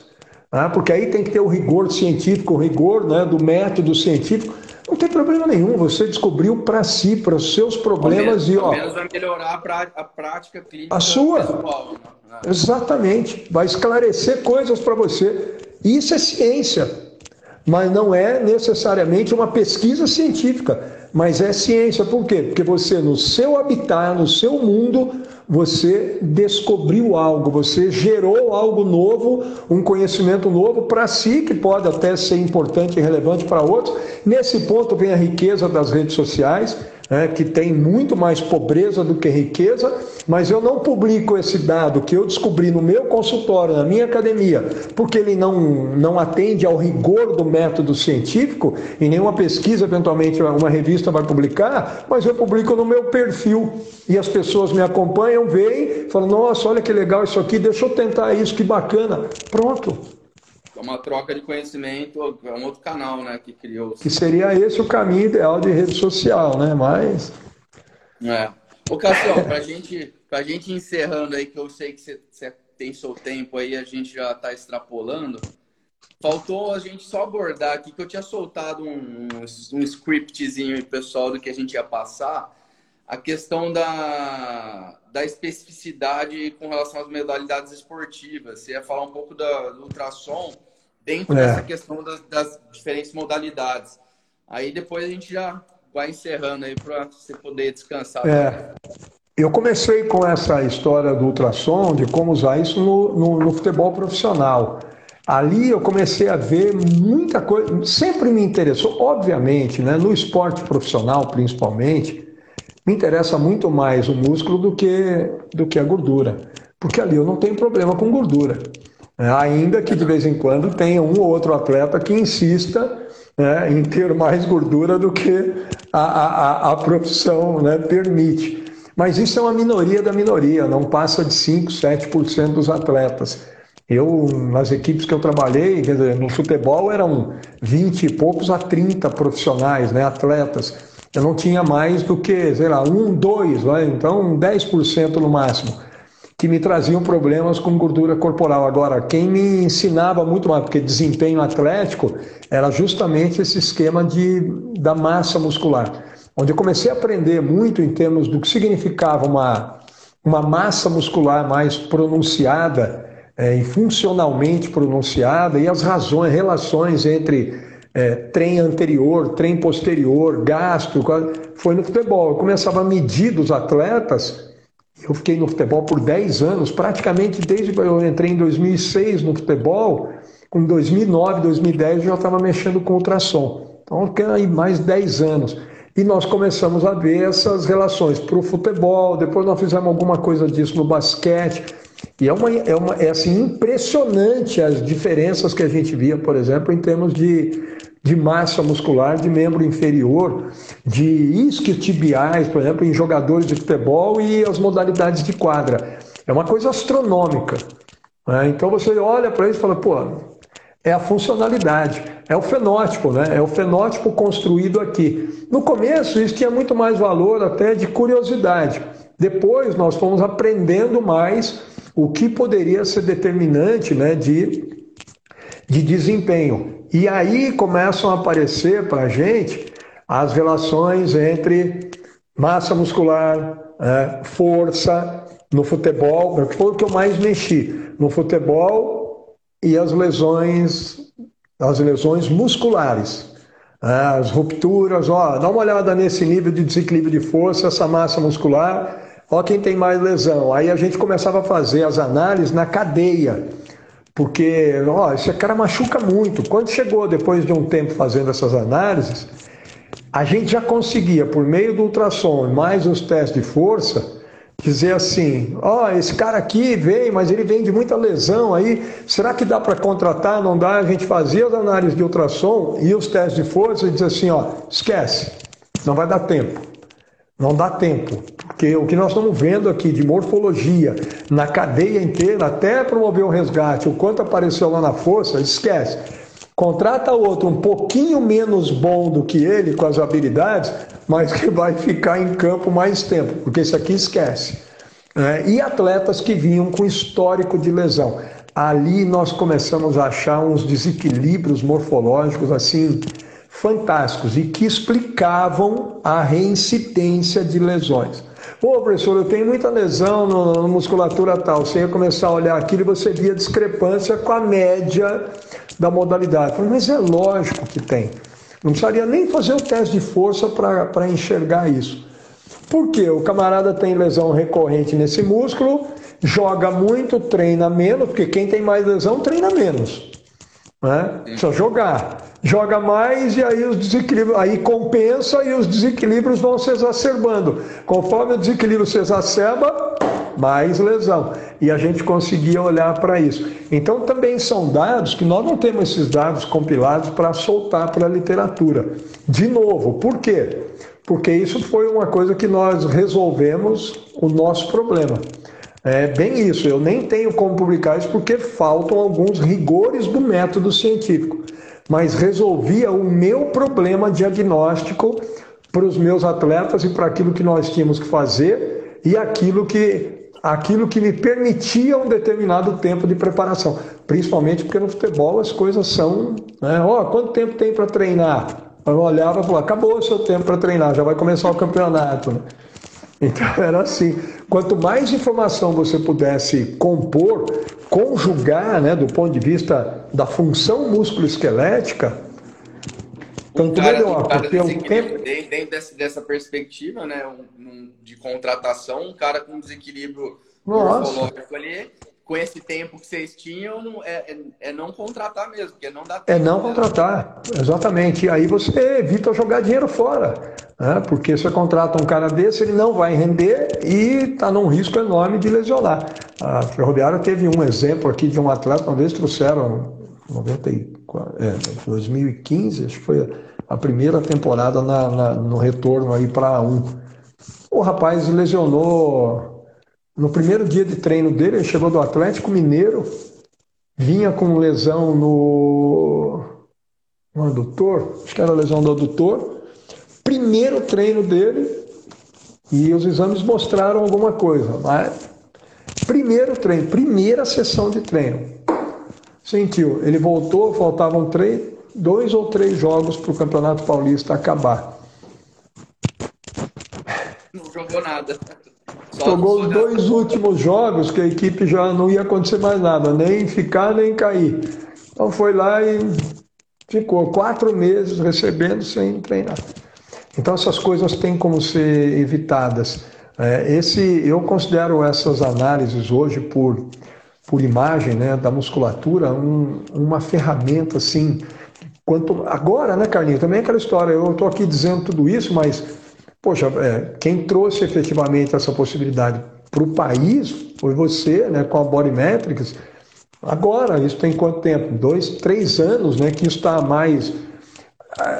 Né? Porque aí tem que ter o rigor científico, o rigor né, do método científico. Não tem problema nenhum, você descobriu para si, para os seus problemas menos, e ó. menos vai melhorar a, prática clínica. A sua. Pessoal, né? Exatamente. Vai esclarecer coisas para você. Isso é ciência. Mas não é necessariamente uma pesquisa científica, mas é ciência. Por quê? Porque você, no seu habitat, no seu mundo, você descobriu algo, você gerou algo novo, um conhecimento novo para si, que pode até ser importante e relevante para outros. Nesse ponto vem a riqueza das redes sociais né, que tem muito mais pobreza do que riqueza, mas eu não publico esse dado que eu descobri no meu consultório, na minha academia, porque ele não, não atende ao rigor do método científico, e nenhuma pesquisa, eventualmente, uma revista vai publicar, mas eu publico no meu perfil. E as pessoas me acompanham, veem, falam: nossa, olha que legal isso aqui, deixa eu tentar isso, que bacana. Pronto, é uma troca de conhecimento, é um outro canal, né, que criou. Que seria esse o caminho ideal de rede social, né? Mas. É. Ô, Cassião, pra gente, pra gente encerrando aí, que eu sei que você, tem seu tempo aí, a gente já tá extrapolando. Faltou a gente só abordar aqui, que eu tinha soltado um, um, um scriptzinho pessoal do que a gente ia passar, a questão da, da especificidade com relação às modalidades esportivas. Você ia falar um pouco da, do ultrassom dentro é. dessa questão das, das, diferentes modalidades. Aí depois a gente já vai encerrando aí para você poder descansar. É. Eu comecei com essa história do ultrassom, de como usar isso no, no, no futebol profissional. Ali eu comecei a ver muita coisa, sempre me interessou, obviamente, né, no esporte profissional principalmente, me interessa muito mais o músculo do que, do que a gordura. Porque ali eu não tenho problema com gordura. É, ainda que de vez em quando tenha um ou outro atleta que insista né, em ter mais gordura do que a, a, a profissão né, permite. Mas isso é uma minoria da minoria, não passa de 5, 7% dos atletas. Eu, nas equipes que eu trabalhei, dizer, no futebol eram 20 e poucos a 30 profissionais, né, atletas. Eu não tinha mais do que, sei lá, um, dois, né, então 10% no máximo, que me traziam problemas com gordura corporal. Agora, quem me ensinava muito mais, porque desempenho atlético era justamente esse esquema de, da massa muscular, onde eu comecei a aprender muito em termos do que significava uma, uma massa muscular mais pronunciada é, e funcionalmente pronunciada e as razões, relações entre é, trem anterior, trem posterior, gasto, foi no futebol. Eu começava a medir dos atletas. Eu fiquei no futebol por 10 anos, praticamente desde que eu entrei em 2006 no futebol, com 2009, 2010 eu já estava mexendo com ultrassom. Então, aí mais 10 anos. E nós começamos a ver essas relações para o futebol, depois nós fizemos alguma coisa disso no basquete. E é, uma, é, uma, é assim, impressionante as diferenças que a gente via, por exemplo, em termos de, de massa muscular de membro inferior, de isquiotibiais, por exemplo, em jogadores de futebol e as modalidades de quadra. É uma coisa astronômica. Né? Então você olha para isso e fala, pô, é a funcionalidade, é o fenótipo, né? é o fenótipo construído aqui. No começo isso tinha muito mais valor até de curiosidade. Depois nós fomos aprendendo mais o que poderia ser determinante né, de, de desempenho. E aí começam a aparecer para a gente as relações entre massa muscular, é, força no futebol, que foi o que eu mais mexi, no futebol e as lesões, as lesões musculares. É, as rupturas, ó, dá uma olhada nesse nível de desequilíbrio de força, essa massa muscular, ó quem tem mais lesão. Aí a gente começava a fazer as análises na cadeia, porque ó, esse cara machuca muito. Quando chegou depois de um tempo fazendo essas análises, a gente já conseguia, por meio do ultrassom mais os testes de força, dizer assim: ó, esse cara aqui vem, mas ele vem de muita lesão aí, será que dá para contratar? Não dá? A gente fazia as análises de ultrassom e os testes de força e dizia assim: ó, esquece, não vai dar tempo. Não dá tempo, porque o que nós estamos vendo aqui de morfologia na cadeia inteira, até promover o resgate, o quanto apareceu lá na força, esquece. Contrata outro um pouquinho menos bom do que ele com as habilidades, mas que vai ficar em campo mais tempo, porque esse aqui esquece. É, e atletas que vinham com histórico de lesão. Ali nós começamos a achar uns desequilíbrios morfológicos assim fantásticos e que explicavam a reincidência de lesões. Pô, professor, eu tenho muita lesão na musculatura tal. Você ia começar a olhar aquilo e você via discrepância com a média da modalidade. Falei, mas é lógico que tem. Não precisaria nem fazer o teste de força para enxergar isso. Por quê? O camarada tem lesão recorrente nesse músculo, joga muito, treina menos, porque quem tem mais lesão treina menos. Né? Precisa jogar joga mais e aí os desequilíbrios, aí compensa e os desequilíbrios vão se exacerbando. Conforme o desequilíbrio se exacerba, mais lesão. E a gente conseguia olhar para isso. Então também são dados que nós não temos esses dados compilados para soltar para a literatura. De novo, por quê? Porque isso foi uma coisa que nós resolvemos o nosso problema. É bem isso, eu nem tenho como publicar isso porque faltam alguns rigores do método científico mas resolvia o meu problema diagnóstico para os meus atletas e para aquilo que nós tínhamos que fazer e aquilo que aquilo que me permitia um determinado tempo de preparação, principalmente porque no futebol as coisas são, né? Oh, quanto tempo tem para treinar? Eu olhava e falava, acabou o seu tempo para treinar, já vai começar o campeonato. Né? Então era assim, quanto mais informação você pudesse compor, conjugar, né, do ponto de vista da função musculoesquelética, tanto cara, melhor, porque o tempo... Dentro dessa, dessa perspectiva, né, um, um, de contratação, um cara com desequilíbrio morfológico ali, com esse tempo que vocês tinham, é, é, é, não contratar mesmo, porque não dá tempo. É não né? contratar, exatamente. E aí você evita jogar dinheiro fora. Né? Porque você contrata um cara desse, ele não vai render e está num risco enorme de lesionar. A Ferroviária teve um exemplo aqui de um atleta, uma vez trouxeram 90, é, 2015, acho que foi a primeira temporada na, na, no retorno aí para um. O rapaz lesionou no primeiro dia de treino dele, ele chegou do Atlético Mineiro, vinha com lesão no, no adutor, acho que era lesão do adutor. Primeiro treino dele, e os exames mostraram alguma coisa, mas primeiro treino, primeira sessão de treino. Sentiu, ele voltou, faltavam três, dois ou três jogos para o Campeonato Paulista acabar. Não jogou nada. Jogou os dois últimos jogos que a equipe já não ia acontecer mais nada, nem ficar nem cair. Então foi lá e ficou quatro meses recebendo sem treinar. Então essas coisas têm como ser evitadas. É, esse, eu considero essas análises hoje por, por imagem né, da musculatura um, uma ferramenta assim. Quanto, agora, né, Carlinhos? Também é aquela história. Eu estou aqui dizendo tudo isso, mas Poxa, é, quem trouxe efetivamente essa possibilidade para o país foi você, né, com a Body Metrics. Agora, isso tem quanto tempo? Dois, três anos, né, que isso está mais.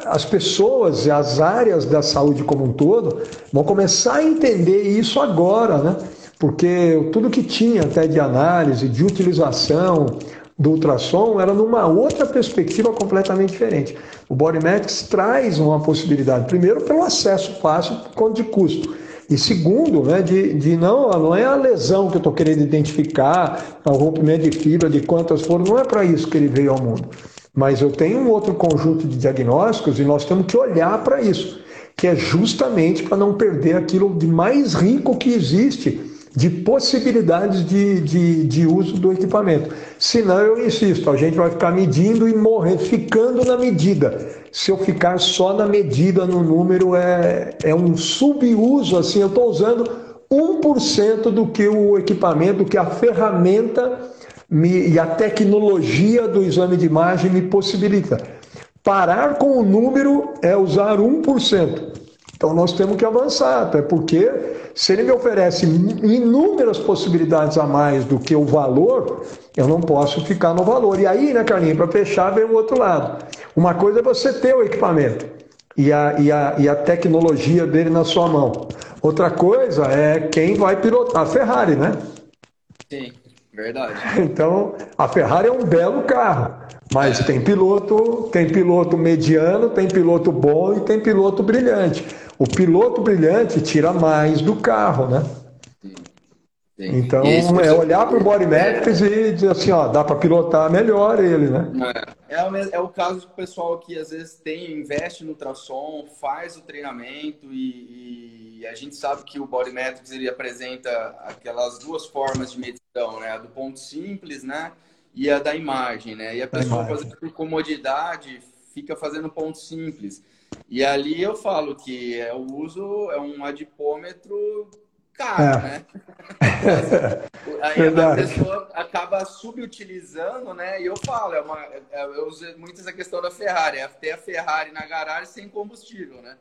As pessoas e as áreas da saúde como um todo vão começar a entender isso agora, né? Porque tudo que tinha até de análise, de utilização, do ultrassom era numa outra perspectiva completamente diferente. O Bodymetrics traz uma possibilidade, primeiro, pelo acesso fácil por conta de custo. E segundo, né, de, de não, não é a lesão que eu estou querendo identificar, o rompimento de fibra, de quantas foram, não é para isso que ele veio ao mundo. Mas eu tenho um outro conjunto de diagnósticos e nós temos que olhar para isso, que é justamente para não perder aquilo de mais rico que existe de possibilidades de, de, de uso do equipamento. Senão, eu insisto, a gente vai ficar medindo e morrer, ficando na medida. Se eu ficar só na medida, no número, é, é um subuso, assim, eu estou usando 1% do que o equipamento, que a ferramenta me, e a tecnologia do exame de imagem me possibilita. Parar com o número é usar 1%. Então nós temos que avançar, até porque se ele me oferece inúmeras possibilidades a mais do que o valor, eu não posso ficar no valor. E aí, né, Carlinhos, para fechar, vem o outro lado. Uma coisa é você ter o equipamento e a, e, a, e a tecnologia dele na sua mão. Outra coisa é quem vai pilotar a Ferrari, né? Sim, verdade. Então, a Ferrari é um belo carro. Mas tem piloto, tem piloto mediano, tem piloto bom e tem piloto brilhante. O piloto brilhante tira mais do carro, né? Sim. Então, é olhar para o body metrics é... e dizer assim, ó, dá para pilotar melhor ele, né? É, é, o, é o caso do pessoal que às vezes tem, investe no ultrassom, faz o treinamento e, e, a gente sabe que o body metrics ele apresenta aquelas duas formas de medição, né? A do ponto simples, né? E a da imagem, né? E a pessoa, fazendo por comodidade, fica fazendo ponto simples. E ali eu falo que é o uso, é um adipômetro caro, é. né? Aí a pessoa acaba subutilizando, né? E eu falo, é uma, é, eu uso muito essa questão da Ferrari, é ter a Ferrari na garagem sem combustível, né?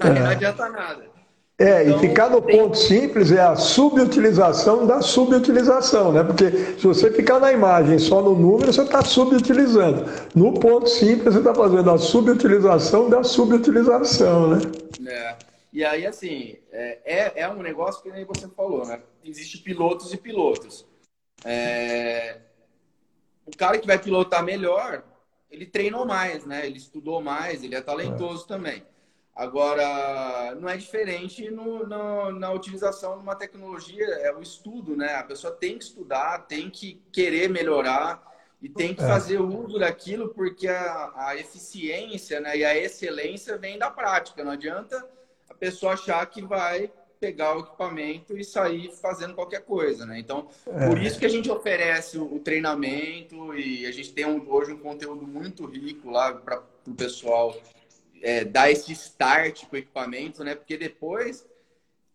É. Aí não adianta nada. É, então, e ficar no tem... ponto simples é a subutilização da subutilização, né? Porque se você ficar na imagem só no número, você está subutilizando. No ponto simples, você está fazendo a subutilização da subutilização, né? É. E aí, assim, é, é, é um negócio que nem você falou, né? Existem pilotos e pilotos. É... O cara que vai pilotar melhor, ele treinou mais, né? Ele estudou mais, ele é talentoso é. também. Agora, não é diferente no, no, na utilização de uma tecnologia, é o estudo, né? A pessoa tem que estudar, tem que querer melhorar e tem que é. fazer uso daquilo porque a, a eficiência né, e a excelência vem da prática. Não adianta pessoa achar que vai pegar o equipamento e sair fazendo qualquer coisa, né? Então, é. por isso que a gente oferece o, o treinamento e a gente tem um, hoje um conteúdo muito rico lá para o pessoal é, dar esse start com o equipamento, né? Porque depois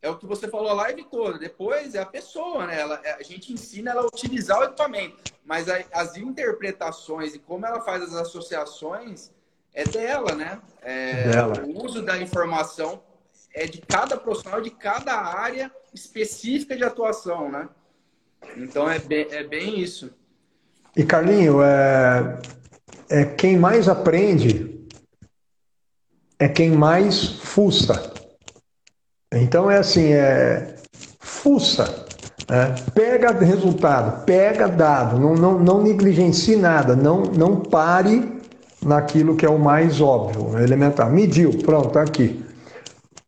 é o que você falou a live toda. Depois é a pessoa, né? Ela, é, a gente ensina ela a utilizar o equipamento, mas a, as interpretações e como ela faz as associações é dela, né? É, dela. O uso da informação é de cada profissional, de cada área específica de atuação, né? Então é bem, é bem isso. E Carlinho, é, é quem mais aprende é quem mais fuça. Então é assim, é fuça, né? pega resultado, pega dado, não, não, não negligencie nada, não, não pare naquilo que é o mais óbvio, elementar. Mediu, pronto, tá aqui.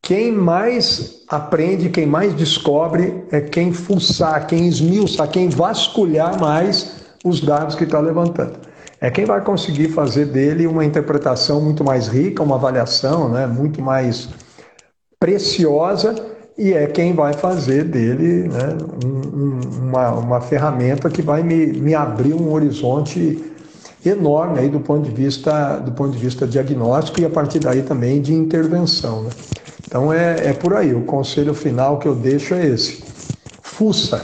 Quem mais aprende, quem mais descobre é quem fuçar, quem esmiuçar, quem vasculhar mais os dados que está levantando. É quem vai conseguir fazer dele uma interpretação muito mais rica, uma avaliação né, muito mais preciosa e é quem vai fazer dele né, um, uma, uma ferramenta que vai me, me abrir um horizonte enorme aí do ponto de vista do ponto de vista diagnóstico e a partir daí também de intervenção. Né? Então é, é por aí. O conselho final que eu deixo é esse: fuça,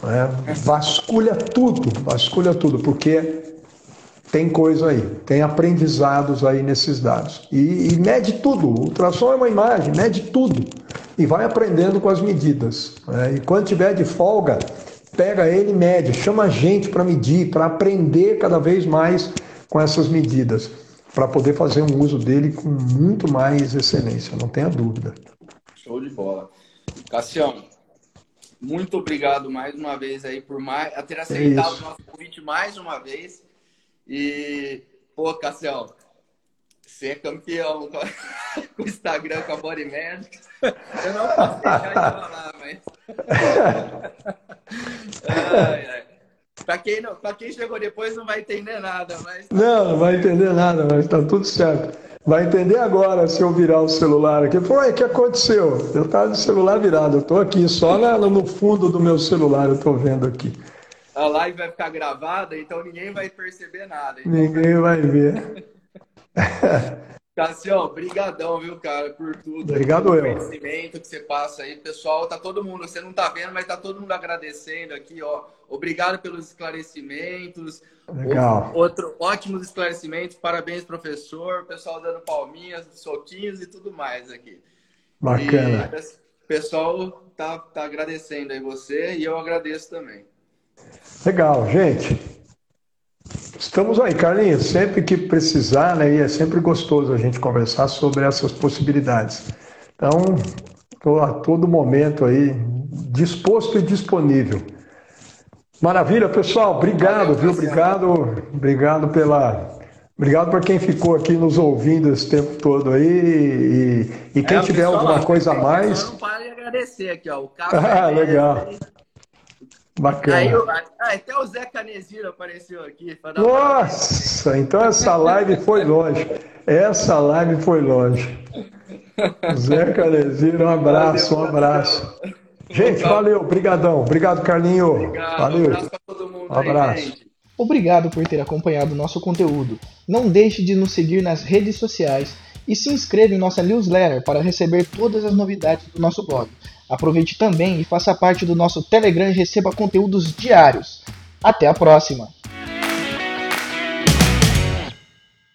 né? vasculha tudo, vasculha tudo, porque tem coisa aí, tem aprendizados aí nesses dados. E, e, mede tudo. O ultrassom é uma imagem, mede tudo. E vai aprendendo com as medidas. Né? E quando tiver de folga, pega ele e mede, chama gente para medir, para aprender cada vez mais com essas medidas, para poder fazer um uso dele com muito mais excelência, não tenha dúvida. Show de bola. Cassião, muito obrigado mais uma vez aí por mais, ter aceitado é o nosso convite mais uma vez. E, pô, Cassião, você é campeão com o Instagram, com a Body Magic. Eu não posso deixar de falar, mas. ai, ai. Pra quem, não, quem chegou depois não vai entender nada, mas. Não, não vai entender nada, mas tá tudo certo. Vai entender agora se eu virar o celular aqui. Pô, o que aconteceu? Eu tava de celular virado, eu tô aqui só no fundo do meu celular, eu tô vendo aqui a live vai ficar gravada, então ninguém vai perceber nada. Então... Ninguém vai ver. Cassião, brigadão, viu, cara, por tudo. Obrigado eu. conhecimento que você passa aí. Pessoal, tá todo mundo, você não tá vendo, mas tá todo mundo agradecendo aqui, ó. Obrigado pelos esclarecimentos. Legal. Outro, ótimos esclarecimentos. Parabéns, professor. Pessoal dando palminhas, soquinhos e tudo mais aqui. Bacana. E, o pessoal tá, tá agradecendo aí você e eu agradeço também. Legal, gente. Estamos aí, Carlinhos. Sempre que precisar, né? E é sempre gostoso a gente conversar sobre essas possibilidades. Então, estou a todo momento aí disposto e disponível. Maravilha, pessoal. Obrigado, viu? Obrigado, obrigado pela. Obrigado por quem ficou aqui nos ouvindo esse tempo todo aí. E, e quem é, tiver alguma coisa a mais. Não para de agradecer aqui, ó. O ah, legal. Bacana. Aí, ah, até o Zé Caneziro apareceu aqui. Nossa, então essa live foi longe. Essa live foi longe. Zé Caneziro, um abraço, um abraço. Gente, valeu, obrigadão. Obrigado, Carlinho. Obrigado, valeu. Um abraço para todo mundo. Um abraço. Aí, Obrigado por ter acompanhado o nosso conteúdo. Não deixe de nos seguir nas redes sociais e se inscreva em nossa newsletter para receber todas as novidades do nosso blog. Aproveite também e faça parte do nosso Telegram e receba conteúdos diários. Até a próxima!